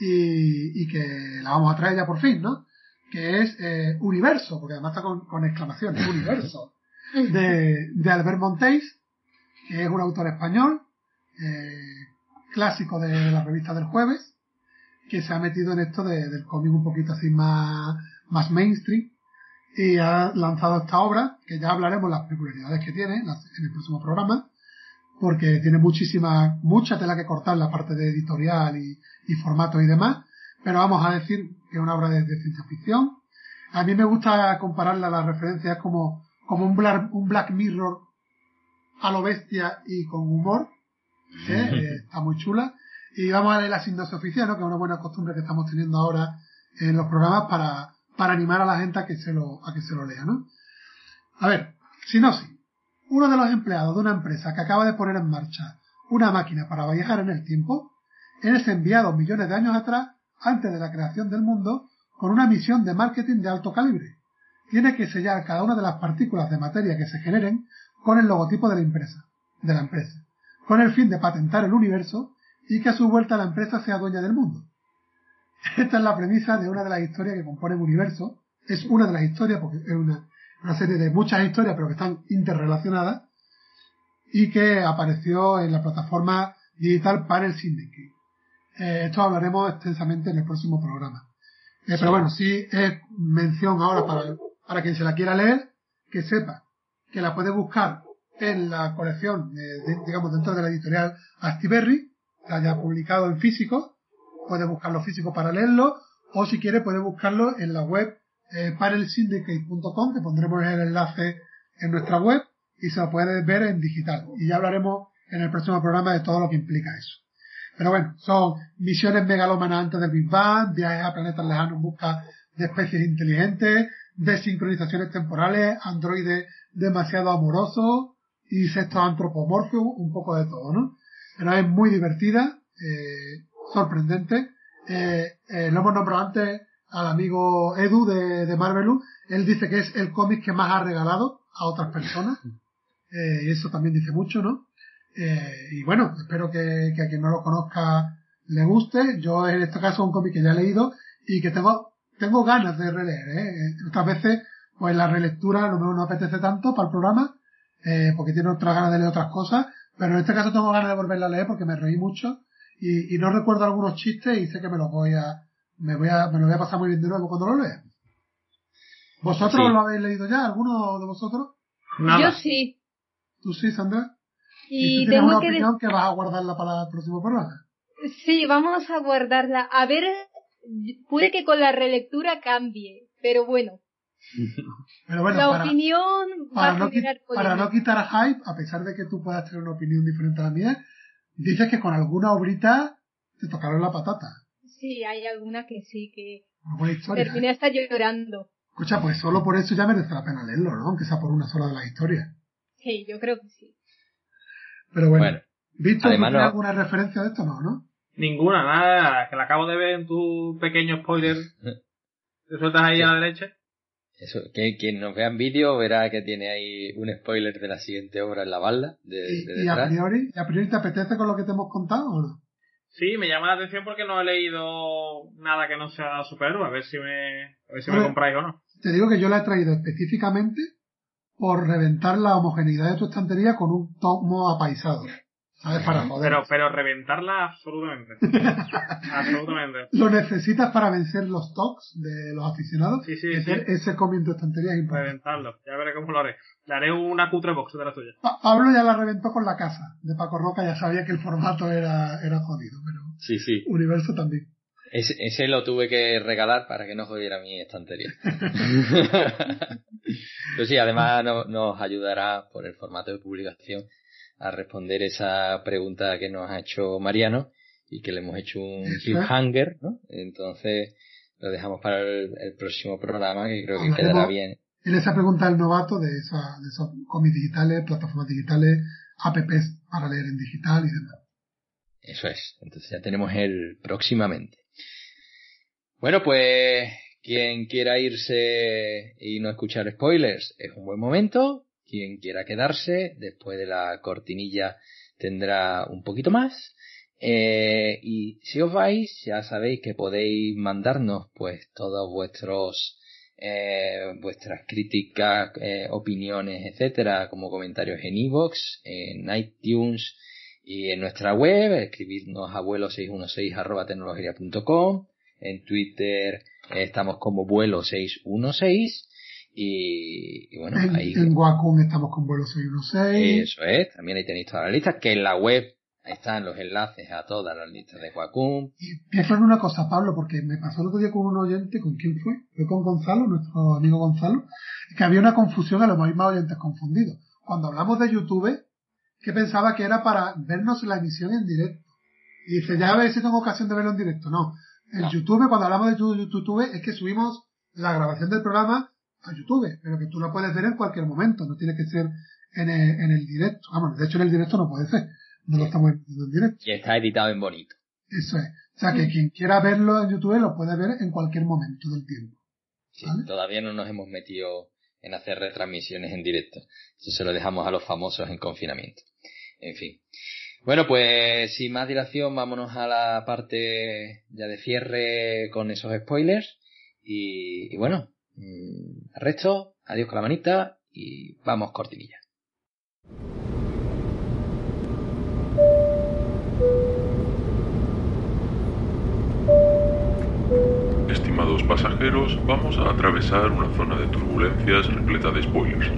Speaker 2: y, y, que la vamos a traer ya por fin, ¿no? Que es eh, Universo, porque además está con, con exclamaciones, Universo, de, de Albert Monteis, que es un autor español, eh, clásico de la revista del jueves, que se ha metido en esto de, del cómic un poquito así más, más mainstream y ha lanzado esta obra, que ya hablaremos las peculiaridades que tiene en el próximo programa, porque tiene muchísima, mucha tela que cortar la parte de editorial y, y formato y demás, pero vamos a decir que es una obra de, ciencia ficción. A mí me gusta compararla a las referencias como, como un, Black, un Black Mirror a lo bestia y con humor. ¿eh? Eh, está muy chula. Y vamos a leer la sinopsis oficial, ¿no? que es una buena costumbre que estamos teniendo ahora en los programas para, para animar a la gente a que se lo, a que se lo lea. ¿no? A ver, sinopsis. Uno de los empleados de una empresa que acaba de poner en marcha una máquina para viajar en el tiempo es enviado millones de años atrás, antes de la creación del mundo, con una misión de marketing de alto calibre. Tiene que sellar cada una de las partículas de materia que se generen con el logotipo de la empresa, de la empresa, con el fin de patentar el universo y que a su vuelta la empresa sea dueña del mundo. Esta es la premisa de una de las historias que componen el universo. Es una de las historias, porque es una, una serie de muchas historias, pero que están interrelacionadas, y que apareció en la plataforma digital Panel Syndicate. Eh, esto hablaremos extensamente en el próximo programa. Eh, pero bueno, sí es mención ahora para, para quien se la quiera leer, que sepa que la puede buscar en la colección, digamos, dentro de la editorial Astiberri, que haya publicado en físico, puede buscarlo físico para leerlo, o si quiere puede buscarlo en la web eh, panelsyndicate.com, que pondremos el enlace en nuestra web, y se lo puede ver en digital. Y ya hablaremos en el próximo programa de todo lo que implica eso. Pero bueno, son misiones megalómanas antes del Big Bang, viajes a planetas lejanos en busca de especies inteligentes, desincronizaciones temporales, androides demasiado amorosos, y sexto antropomorfo, un poco de todo, ¿no? Pero es muy divertida, eh, sorprendente. Eh, eh, lo hemos nombrado antes al amigo Edu de, de Marvelu. Él dice que es el cómic que más ha regalado a otras personas. Y eso también dice mucho, ¿no? Y bueno, espero que, que, a quien no lo conozca le guste. Yo en este caso es un cómic que ya he leído y que tengo, tengo ganas de releer, ¿eh? Otras veces, pues la relectura no me no apetece tanto para el programa, eh, porque tiene otras ganas de leer otras cosas, pero en este caso tengo ganas de volverla a leer porque me reí mucho y, y no recuerdo algunos chistes y sé que me los voy a, me voy a, me lo voy a pasar muy bien de nuevo cuando lo lea. ¿Vosotros lo habéis leído ya? ¿Alguno de vosotros?
Speaker 4: Yo sí.
Speaker 2: ¿Tú sí, Sandra?
Speaker 4: Y,
Speaker 2: tú tienes una opinión que vas a guardarla para el próximo programa.
Speaker 4: Sí, vamos a guardarla. A ver, puede que con la relectura cambie, pero bueno.
Speaker 2: Pero bueno,
Speaker 4: la
Speaker 2: para,
Speaker 4: opinión
Speaker 2: para,
Speaker 4: va
Speaker 2: no,
Speaker 4: a generar
Speaker 2: para no quitar hype, a pesar de que tú puedas tener una opinión diferente a la mía, dices que con alguna obrita te tocaron la patata.
Speaker 4: Sí, hay alguna que sí, que
Speaker 2: historia.
Speaker 4: terminé
Speaker 2: ¿eh?
Speaker 4: hasta llorando.
Speaker 2: Escucha, pues solo por eso ya merece la pena leerlo, ¿no? Aunque sea por una sola de las historias.
Speaker 4: Sí, yo creo que sí.
Speaker 2: Pero bueno,
Speaker 1: Bueno,
Speaker 2: Víctor, ¿tú
Speaker 1: además
Speaker 2: tienes
Speaker 1: no-
Speaker 2: alguna referencia de esto? No, ¿no?
Speaker 3: Ninguna, nada, nada, que la acabo de ver en tu pequeño spoiler. Te sueltas ahí
Speaker 1: Sí.
Speaker 3: a la derecha.
Speaker 1: Eso, que quien nos vea en vídeo verá que tiene ahí un spoiler de la siguiente obra en la balda, de,
Speaker 2: Y,
Speaker 1: de
Speaker 2: y a priori, ¿y a priori te apetece con lo que te hemos contado o no?
Speaker 3: Sí, me llama la atención porque no he leído nada que no sea superhéroe. A ver si me, a ver si me compráis o no.
Speaker 2: Te digo que yo la he traído específicamente por reventar la homogeneidad de tu estantería con un tomo apaisado. ¿Sabes? Para joder.
Speaker 3: Pero, pero reventarla absolutamente. absolutamente.
Speaker 2: Lo necesitas para vencer los tocs de los aficionados.
Speaker 3: Sí, sí,
Speaker 2: Meter
Speaker 3: sí.
Speaker 2: ese cómic en tu estantería es importante.
Speaker 3: Reventarlo. Ya veré cómo lo haré. Le haré una cutre box de la tuya.
Speaker 2: Pa- Pablo ya la reventó con la casa de Paco Roca, ya sabía que el formato era, era jodido, pero
Speaker 1: Sí, sí.
Speaker 2: Universo también.
Speaker 1: Ese, ese lo tuve que regalar para que no jodiera mi estantería. Pero sí, además no- nos ayudará por el formato de publicación a responder esa pregunta que nos ha hecho Mariano y que le hemos hecho un cliffhanger, ¿no? Entonces lo dejamos para el, el próximo programa que creo que quedará bien.
Speaker 2: En esa pregunta del novato de, esa, de esos cómics digitales, plataformas digitales, apps para leer en digital y demás.
Speaker 1: Eso es. Entonces ya tenemos el próximamente. Bueno, pues quien quiera irse y no escuchar spoilers es un buen momento. Quien quiera quedarse después de la cortinilla tendrá un poquito más. Eh, y si os vais, ya sabéis que podéis mandarnos pues todos vuestros eh, vuestras críticas, eh, opiniones, etcétera, como comentarios en iVoox, en iTunes, y en nuestra web, escribirnos abuelo616 arroba tecnología.com, en Twitter estamos como vuelo616 y, y bueno, ahí
Speaker 2: En, en Wacom estamos con vuelo 616.
Speaker 1: eso es, también ahí tenéis toda la lista, que en la web están los enlaces a todas las listas de Wacom.
Speaker 2: Y pienso en una cosa, Pablo, porque me pasó el otro día con un oyente, ¿con quién fue? Fue con Gonzalo, nuestro amigo Gonzalo, que había una confusión a los mismos oyentes confundidos. Cuando hablamos de YouTube, que pensaba que era para vernos la emisión en directo. Y dice, ya a ver si tengo ocasión de verlo en directo. No. En YouTube, cuando hablamos de YouTube, es que subimos la grabación del programa a YouTube, pero que tú lo puedes ver en cualquier momento, no tiene que ser en el, en el directo. Vamos, de hecho en el directo no puede ser, no lo estamos viendo en directo.
Speaker 1: Y está editado en bonito.
Speaker 2: Eso es. O sea que quien quiera verlo en YouTube lo puede ver en cualquier momento del tiempo.
Speaker 1: Sí, todavía no nos hemos metido en hacer retransmisiones en directo. Eso se lo dejamos a los famosos en confinamiento. En fin. Bueno, pues sin más dilación, vámonos a la parte ya de cierre con esos spoilers. Y, y bueno, arresto, adiós con la manita y vamos cortinilla.
Speaker 5: Estimados pasajeros, vamos a atravesar una zona de turbulencias repleta de spoilers.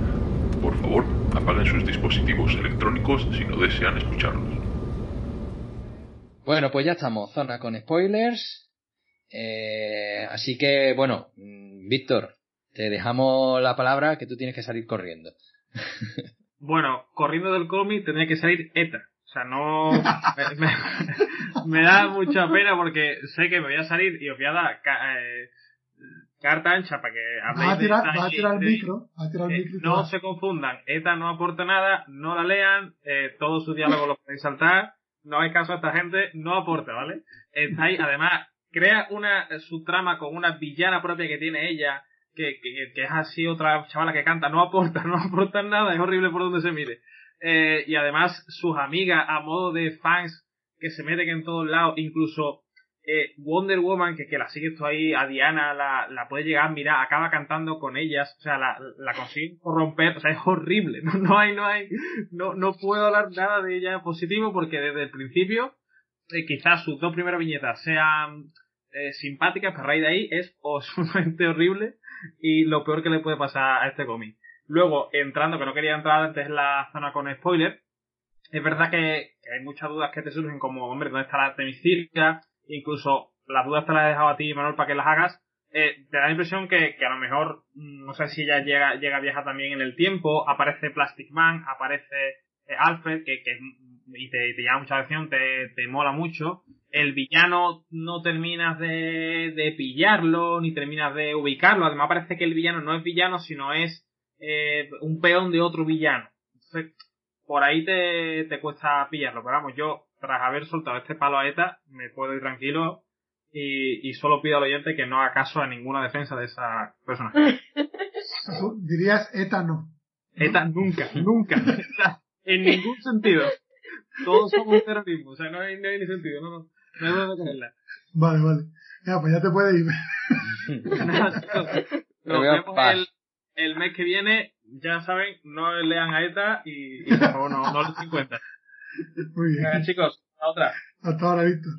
Speaker 5: Por favor, apaguen sus dispositivos electrónicos si no desean escucharlos.
Speaker 1: Bueno, pues ya estamos, zona con spoilers. Eh, así que, bueno, mm, Víctor, te dejamos la palabra que tú tienes que salir corriendo.
Speaker 3: bueno, corriendo del cómic tendría que salir ETA. O sea, no. me, da mucha pena porque sé que me voy a salir y os voy a dar eh, carta ancha para que
Speaker 2: habléis. Va a tirar, va a tirar el micro. Va a tirar el micro
Speaker 3: no se confundan. ETA no aporta nada, no la lean, eh, todo su diálogo lo podéis saltar. No hay caso a esta gente, no aporta, ¿vale? Está ahí, además, crea una su trama con una villana propia que tiene ella que, que, es así otra chavala que canta, no aporta, no aporta nada, es horrible por donde se mire. Eh, y además sus amigas a modo de fans que se meten en todos lados, incluso eh, Wonder Woman, que, que la sigue tú ahí, a Diana la, la puede llegar a mirar, acaba cantando con ellas, o sea, la, la consigue corromper, o sea, es horrible, no, no hay, no hay, no, no puedo hablar nada de ella positivo porque desde el principio, eh, quizás sus dos primeras viñetas sean eh, simpáticas, pero raíz de ahí es sumamente horrible y lo peor que le puede pasar a este cómic. Luego, entrando, que no quería entrar antes en la zona con spoiler, es verdad que, hay muchas dudas que te surgen como, hombre, ¿dónde está la temicirca? Incluso las dudas te las he dejado a ti, Manuel, para que las hagas. Eh, te da la impresión que, que, a lo mejor, mm, no sé si ya llega, llega vieja también en el tiempo, aparece Plastic Man, aparece eh, Alfred, que, que y te, te llama mucha atención, te, te mola mucho el villano no terminas de, de pillarlo, ni terminas de ubicarlo. Además parece que el villano no es villano, sino es eh, un peón de otro villano. Entonces, por ahí te, te cuesta pillarlo. Pero vamos, yo, tras haber soltado este palo a ETA, me puedo ir tranquilo y, y solo pido al oyente que no haga caso a ninguna defensa de esa persona.
Speaker 2: Dirías ETA no.
Speaker 3: ETA nunca, nunca. en ningún sentido. Todos somos terrorismo, o sea, no hay, no hay ni sentido, no, no.
Speaker 2: Vale, vale. Ya, pues ya te puedes ir.
Speaker 3: Nos vemos el, el, mes que viene. Ya saben, no lean a ETA y, y por favor no, no los 50.
Speaker 2: Muy bien.
Speaker 3: Venga, chicos, a otra.
Speaker 2: Hasta ahora, Víctor.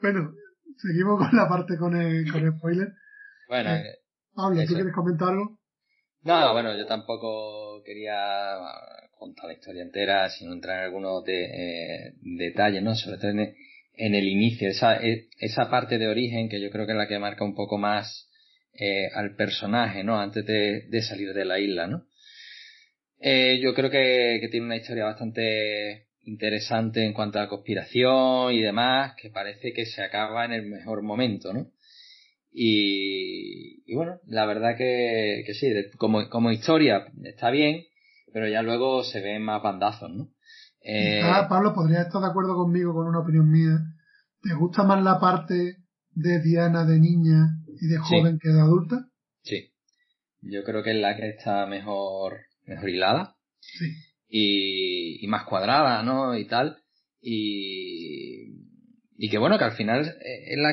Speaker 2: Bueno, seguimos con la parte con el, con el spoiler.
Speaker 1: Bueno, eh, eh
Speaker 2: Pablo, ¿tú quieres comentar algo?
Speaker 1: No, bueno, yo tampoco quería contar la historia entera, sino entrar en algunos de, eh, detalles, ¿no? Sobre todo en, en el inicio, esa, e, esa parte de origen que yo creo que es la que marca un poco más eh, al personaje, ¿no? Antes de, de, salir de la isla, ¿no? Eh, yo creo que, que, tiene una historia bastante interesante en cuanto a la conspiración y demás, que parece que se acaba en el mejor momento, ¿no? Y, y bueno, la verdad que, que sí, como, como historia está bien, pero ya luego se ven más bandazos, ¿no?
Speaker 2: Eh, Pablo, podría estar de acuerdo conmigo con una opinión mía. ¿Te gusta más la parte de Diana de niña y de joven que de adulta?
Speaker 1: Sí. Yo creo que es la que está mejor, mejor hilada.
Speaker 2: Sí.
Speaker 1: Y, y más cuadrada, ¿no? Y tal. Y, y que bueno, que al final es la,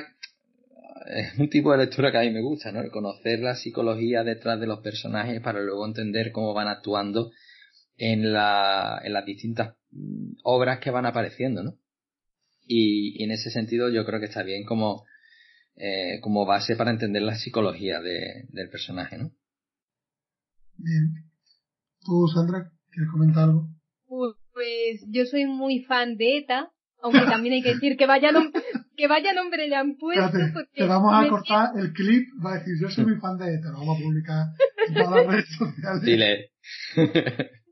Speaker 1: es un tipo de lectura que a mí me gusta, ¿no? El conocer la psicología detrás de los personajes para luego entender cómo van actuando en, la, en las distintas Mm, obras que van apareciendo, ¿no? Y, y, en ese sentido yo creo que está bien como, eh, como base para entender la psicología de, del personaje, ¿no?
Speaker 2: Bien. ¿Tú, Sandra, quieres comentar algo?
Speaker 4: Pues yo soy muy fan de ETA, aunque también hay que decir que vaya nombre, que vaya nombre le han puesto.
Speaker 2: Espérate,
Speaker 4: porque
Speaker 2: te vamos a cortar el clip, va a decir, yo soy muy fan de ETA, lo vamos a publicar en todas las redes sociales.
Speaker 1: Dile.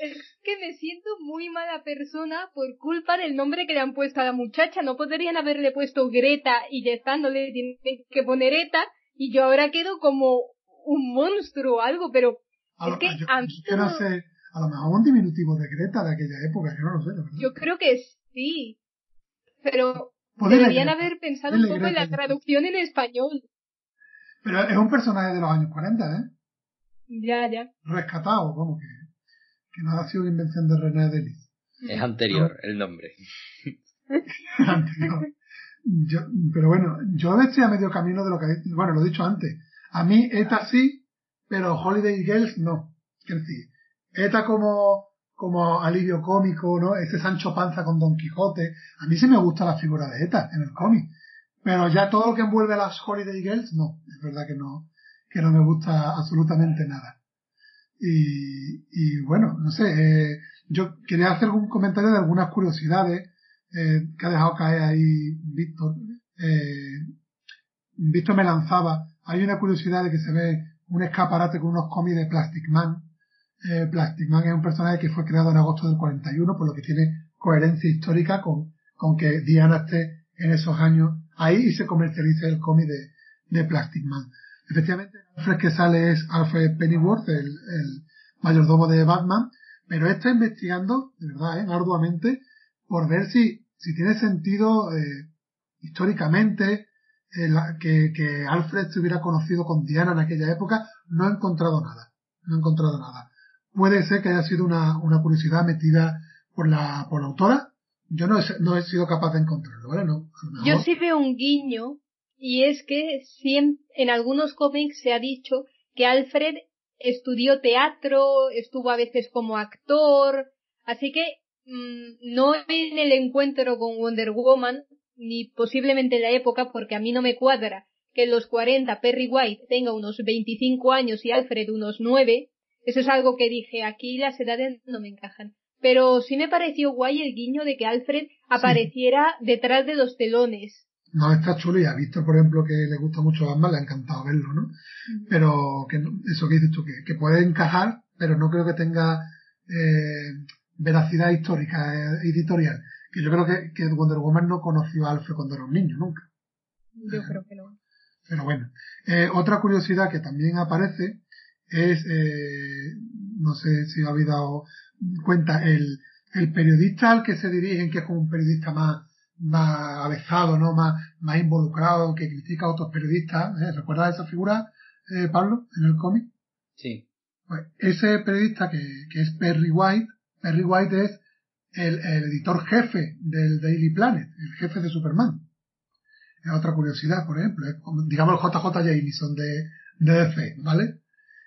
Speaker 4: Es que me siento muy mala persona por culpa del nombre que le han puesto a la muchacha. No podrían haberle puesto Greta y ya está, no le tienen que poner ETA y yo ahora quedo como un monstruo o algo, pero
Speaker 2: A lo,
Speaker 4: es que
Speaker 2: yo,
Speaker 4: a mí
Speaker 2: yo que no
Speaker 4: todo-
Speaker 2: sé, a lo mejor un diminutivo de Greta de aquella época, yo no lo sé, la verdad.
Speaker 4: yo creo que sí. Pero deberían haber pensado un poco en la traducción en español.
Speaker 2: Pero es un personaje de los años 40, ¿eh?
Speaker 4: Ya, ya.
Speaker 2: Rescatado, vamos, que, que no ha sido una invención de René Delis.
Speaker 1: Es anterior el nombre.
Speaker 2: anterior. Yo, pero bueno, yo estoy a medio camino de lo que, bueno, lo he dicho antes. A mí ETA sí, pero Holiday Girls no. Quiero decir, ETA como, como alivio cómico, ¿no? Ese Sancho Panza con Don Quijote. A mí sí me gusta la figura de ETA en el cómic. Pero ya todo lo que envuelve a las Holiday Girls, no. Es verdad que no, que no me gusta absolutamente nada. Y, y bueno, no sé, eh, yo quería hacer un comentario de algunas curiosidades eh, que ha dejado caer ahí Víctor. Eh, Víctor me lanzaba. Hay una curiosidad de que se ve un escaparate con unos cómics de Plastic Man. Eh, Plastic Man es un personaje que fue creado en agosto del 41, por lo que tiene coherencia histórica con, con que Diana esté en esos años ahí y se comercialice el cómic de, de Plastic Man. Efectivamente, Alfred que sale es Alfred Pennyworth, el, el mayordomo de Batman, pero está investigando, de verdad, ¿eh? arduamente, por ver si, si tiene sentido eh, históricamente eh, que, que Alfred se hubiera conocido con Diana en aquella época. No he encontrado nada, no he encontrado nada. Puede ser que haya sido una, una curiosidad metida por la, por la autora. Yo no he, no he sido capaz de encontrarlo, ¿vale? No,
Speaker 4: Yo sí veo un guiño y es que en algunos cómics se ha dicho que Alfred estudió teatro, estuvo a veces como actor, así que mm, no en el encuentro con Wonder Woman ni posiblemente en la época porque a mí no me cuadra que en los 40 Perry White tenga unos 25 años y Alfred unos 9. Eso es algo que dije, aquí las edades no me encajan. Pero sí me pareció guay el guiño de que Alfred apareciera detrás de los telones.
Speaker 2: No, está chulo y a Víctor, por ejemplo, que le gusta mucho Batman, le ha encantado verlo, ¿no? Pero que no- eso que dices tú, que, que puede encajar, pero no creo que tenga eh, veracidad histórica, eh, editorial. Que yo creo que, que Wonder Woman no conoció a Alfred cuando era un niño, nunca.
Speaker 4: Yo creo que no.
Speaker 2: Pero bueno. Eh, otra curiosidad que también aparece es, eh, no sé si habéis dado cuenta, el, el periodista al que se dirigen, que es como un periodista más, más avezado, ¿no? Más, más involucrado, que critica a otros periodistas. ¿eh? ¿Recuerdas esa figura, eh, Pablo, en el cómic?
Speaker 1: Sí.
Speaker 2: Pues ese periodista que, que es Perry White, Perry White es el, el editor jefe del Daily Planet, el jefe de Superman. Es otra curiosidad, por ejemplo, es como, digamos el JJ Jameson de, de DC, ¿vale?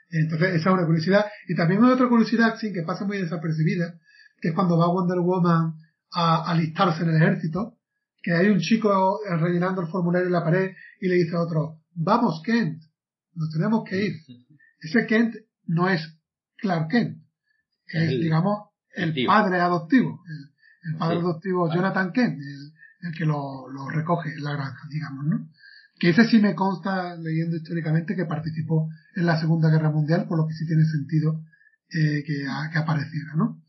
Speaker 2: Entonces, esa es una curiosidad. Y también hay otra curiosidad, sí, que pasa muy desapercibida, que es cuando va Wonder Woman a alistarse en el ejército, que hay un chico rellenando el formulario en la pared y le dice a otro, vamos Kent, nos tenemos que ir. Ese Kent no es Clark Kent, es,
Speaker 1: El-
Speaker 2: digamos, el
Speaker 1: tío.
Speaker 2: padre adoptivo, el, el padre
Speaker 1: Sí,
Speaker 2: adoptivo
Speaker 1: vale.
Speaker 2: Jonathan Kent, el, el que lo, lo recoge en la granja, digamos, ¿no? Que ese sí me consta, leyendo históricamente, que participó en la Segunda Guerra Mundial, por lo que sí tiene sentido eh, que, a- que apareciera, ¿no?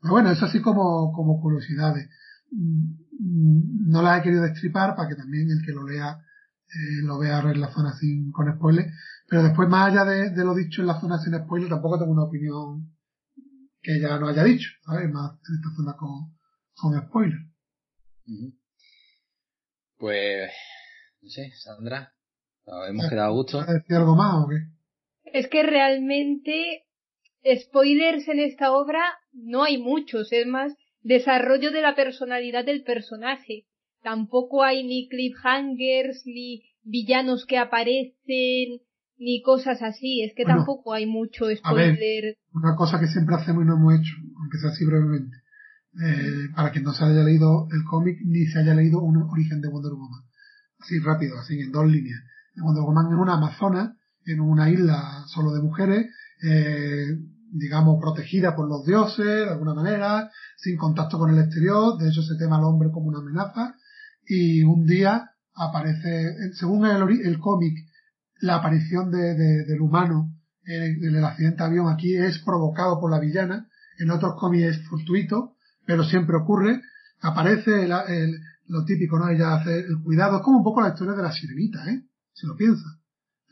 Speaker 2: Pero bueno, eso así como, como curiosidades. Mm, No las he querido destripar para que también el que lo lea eh, lo vea en la zona sin, con spoiler. Pero después, más allá de, de lo dicho en la zona sin spoiler, tampoco tengo una opinión que ya no haya dicho, ¿sabes? Más en esta zona con, con spoiler.
Speaker 1: Pues, no sé, Sandra, ¿nos hemos quedado a gusto?
Speaker 2: ¿Vas a decir algo más o qué?
Speaker 4: Es que realmente spoilers en esta obra no hay muchos, es más desarrollo de la personalidad del personaje. Tampoco hay ni cliffhangers, ni villanos que aparecen, ni cosas así. Es que
Speaker 2: Bueno,
Speaker 4: tampoco hay mucho
Speaker 2: a ver.
Speaker 4: spoiler.
Speaker 2: Una cosa que siempre hacemos y no hemos hecho, aunque sea así brevemente, eh, para quien no se haya leído el cómic ni se haya leído un origen de Wonder Woman. Así rápido, así en dos líneas. Wonder Woman es una amazona en una isla solo de mujeres, eh, digamos, protegida por los dioses, de alguna manera, sin contacto con el exterior, de hecho se tema al hombre como una amenaza, y un día aparece, según el, el cómic, la aparición de, del humano en el, accidente de avión aquí es provocado por la villana, en otros cómics es fortuito, pero siempre ocurre, aparece el, lo típico, ¿no? Ella hace el cuidado, es como un poco la historia de la sirenita, ¿eh? Si lo piensa.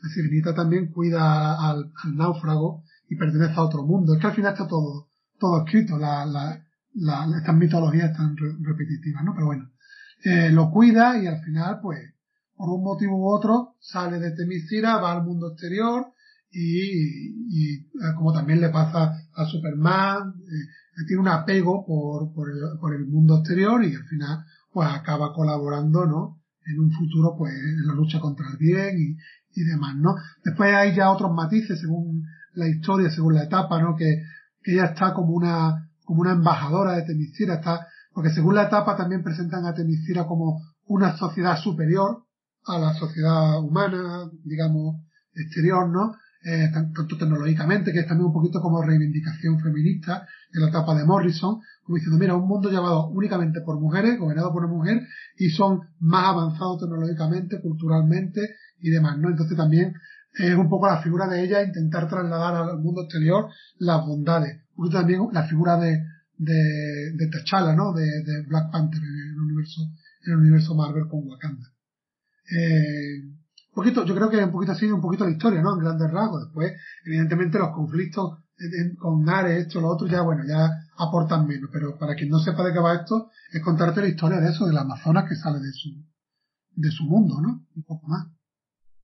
Speaker 2: La sirenita también cuida al, náufrago y pertenece a otro mundo. Es que al final está todo, todo escrito, la, la, la, estas mitologías están repetitivas, ¿no? Pero bueno, eh, lo cuida y al final, pues, por un motivo u otro, sale de Temiscira, va al mundo exterior y, y eh, como también le pasa a Superman, eh, tiene un apego por, por, el, por el mundo exterior y al final pues acaba colaborando, ¿no? En un futuro, pues, en la lucha contra el bien y, y demás, ¿no? Después hay ya otros matices según la historia, según la etapa, ¿no? Que, ella está como una, como una embajadora de Temiscira, está, porque según la etapa también presentan a Temiscira como una sociedad superior a la sociedad humana, digamos, exterior, ¿no? Eh, tanto tecnológicamente, que es también un poquito como reivindicación feminista en la etapa de Morrison, como diciendo, mira, un mundo llevado únicamente por mujeres, gobernado por una mujer, y son más avanzados tecnológicamente, culturalmente y demás, ¿no? Entonces también es un poco la figura de ella intentar trasladar al mundo exterior las bondades. Porque también la figura de, de, de T'Challa, ¿no? De, Black Panther en el universo, en el universo Marvel con Wakanda. Eh, un poquito, yo creo que un poquito así, un poquito la historia, ¿no? En grandes rasgos. Después, evidentemente, los conflictos con Ares, esto, lo otro, ya bueno, ya aportan menos. Pero para quien no sepa de qué va esto, es contarte la historia de eso, de la Amazonas que sale de su, de su mundo, ¿no? Un poco más.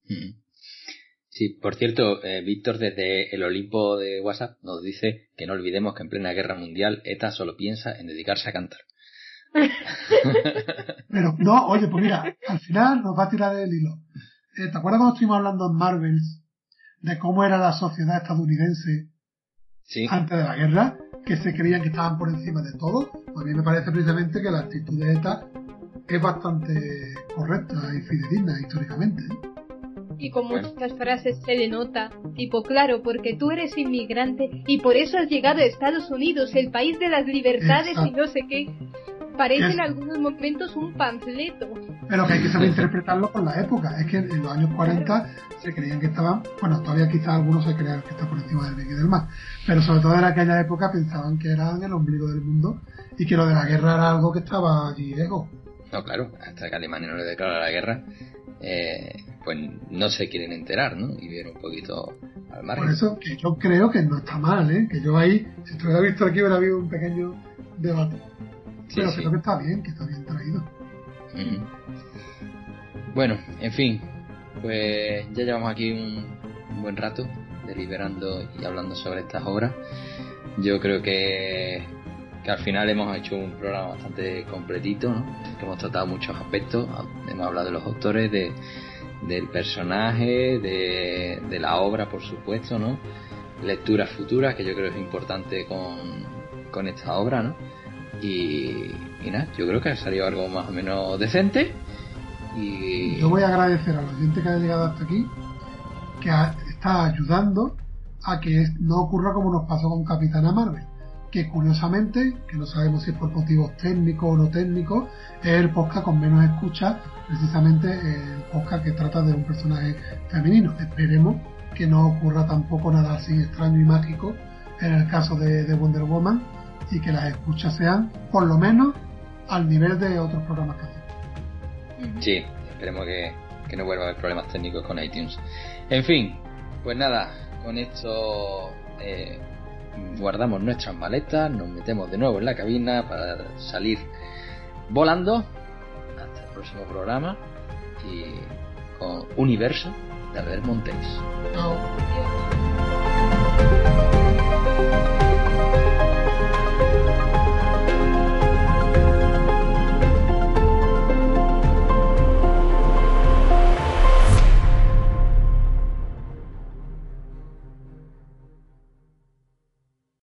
Speaker 1: Mm. Sí, por cierto, eh, Víctor desde el Olimpo de WhatsApp nos dice que no olvidemos que en plena guerra mundial ETA solo piensa en dedicarse a cantar.
Speaker 2: Pero no, oye, pues mira, al final nos va a tirar el hilo. Eh, ¿Te acuerdas cuando estuvimos hablando en Marvels de cómo era la sociedad estadounidense antes de la guerra? Que se creían que estaban por encima de todo. Pues a mí me parece precisamente que la actitud de ETA es bastante correcta y fidedigna históricamente. ¿eh?
Speaker 4: Y con muchas frases se le nota, tipo, claro, porque tú eres inmigrante y por eso has llegado a Estados Unidos, el país de las libertades y no sé qué. Parece en algunos momentos un panfleto.
Speaker 2: Pero que hay que saber interpretarlo con la época. Es que en los años 40 se creían que estaban, bueno, todavía quizás algunos se crean que está por encima del bien y del mar. Pero sobre todo en aquella época pensaban que eran el ombligo del mundo y que lo de la guerra era algo que estaba allí lejos.
Speaker 1: No, claro, hasta que Alemania no le declara la guerra, eh, pues no se quieren enterar, ¿no? Y ver un poquito al margen.
Speaker 2: Por eso que yo creo que no está mal, ¿eh? Que yo ahí, si estuviera visto aquí, hubiera habido un pequeño debate. Pero creo que está bien, que está bien traído.
Speaker 1: Bueno, en fin, pues ya llevamos aquí un, buen rato deliberando y hablando sobre estas obras. Yo creo que, al final hemos hecho un programa bastante completito, ¿no? que hemos tratado muchos aspectos, hemos hablado de los autores, de, del personaje, de, de la obra, por supuesto, ¿no? Lecturas futuras, que yo creo es importante con, con esta obra, ¿no? Y, nada, yo creo que ha salido algo más o menos decente. Y...
Speaker 2: Yo voy a agradecer a la gente que ha llegado hasta aquí, que está ayudando a que no ocurra como nos pasó con Capitana Marvel. Que curiosamente, que no sabemos si es por motivos técnicos o no técnicos, es el podcast con menos escucha, precisamente el podcast que trata de un personaje femenino. Esperemos que no ocurra tampoco nada así extraño y mágico en el caso de, de Wonder Woman y que las escuchas sean por lo menos al nivel de otros programas que hacemos.
Speaker 1: Sí, esperemos que, no vuelva a haber problemas técnicos con iTunes. En fin, pues nada, con esto eh, guardamos nuestras maletas, nos metemos de nuevo en la cabina para salir volando hasta el próximo programa y con Universo de Albert Montes.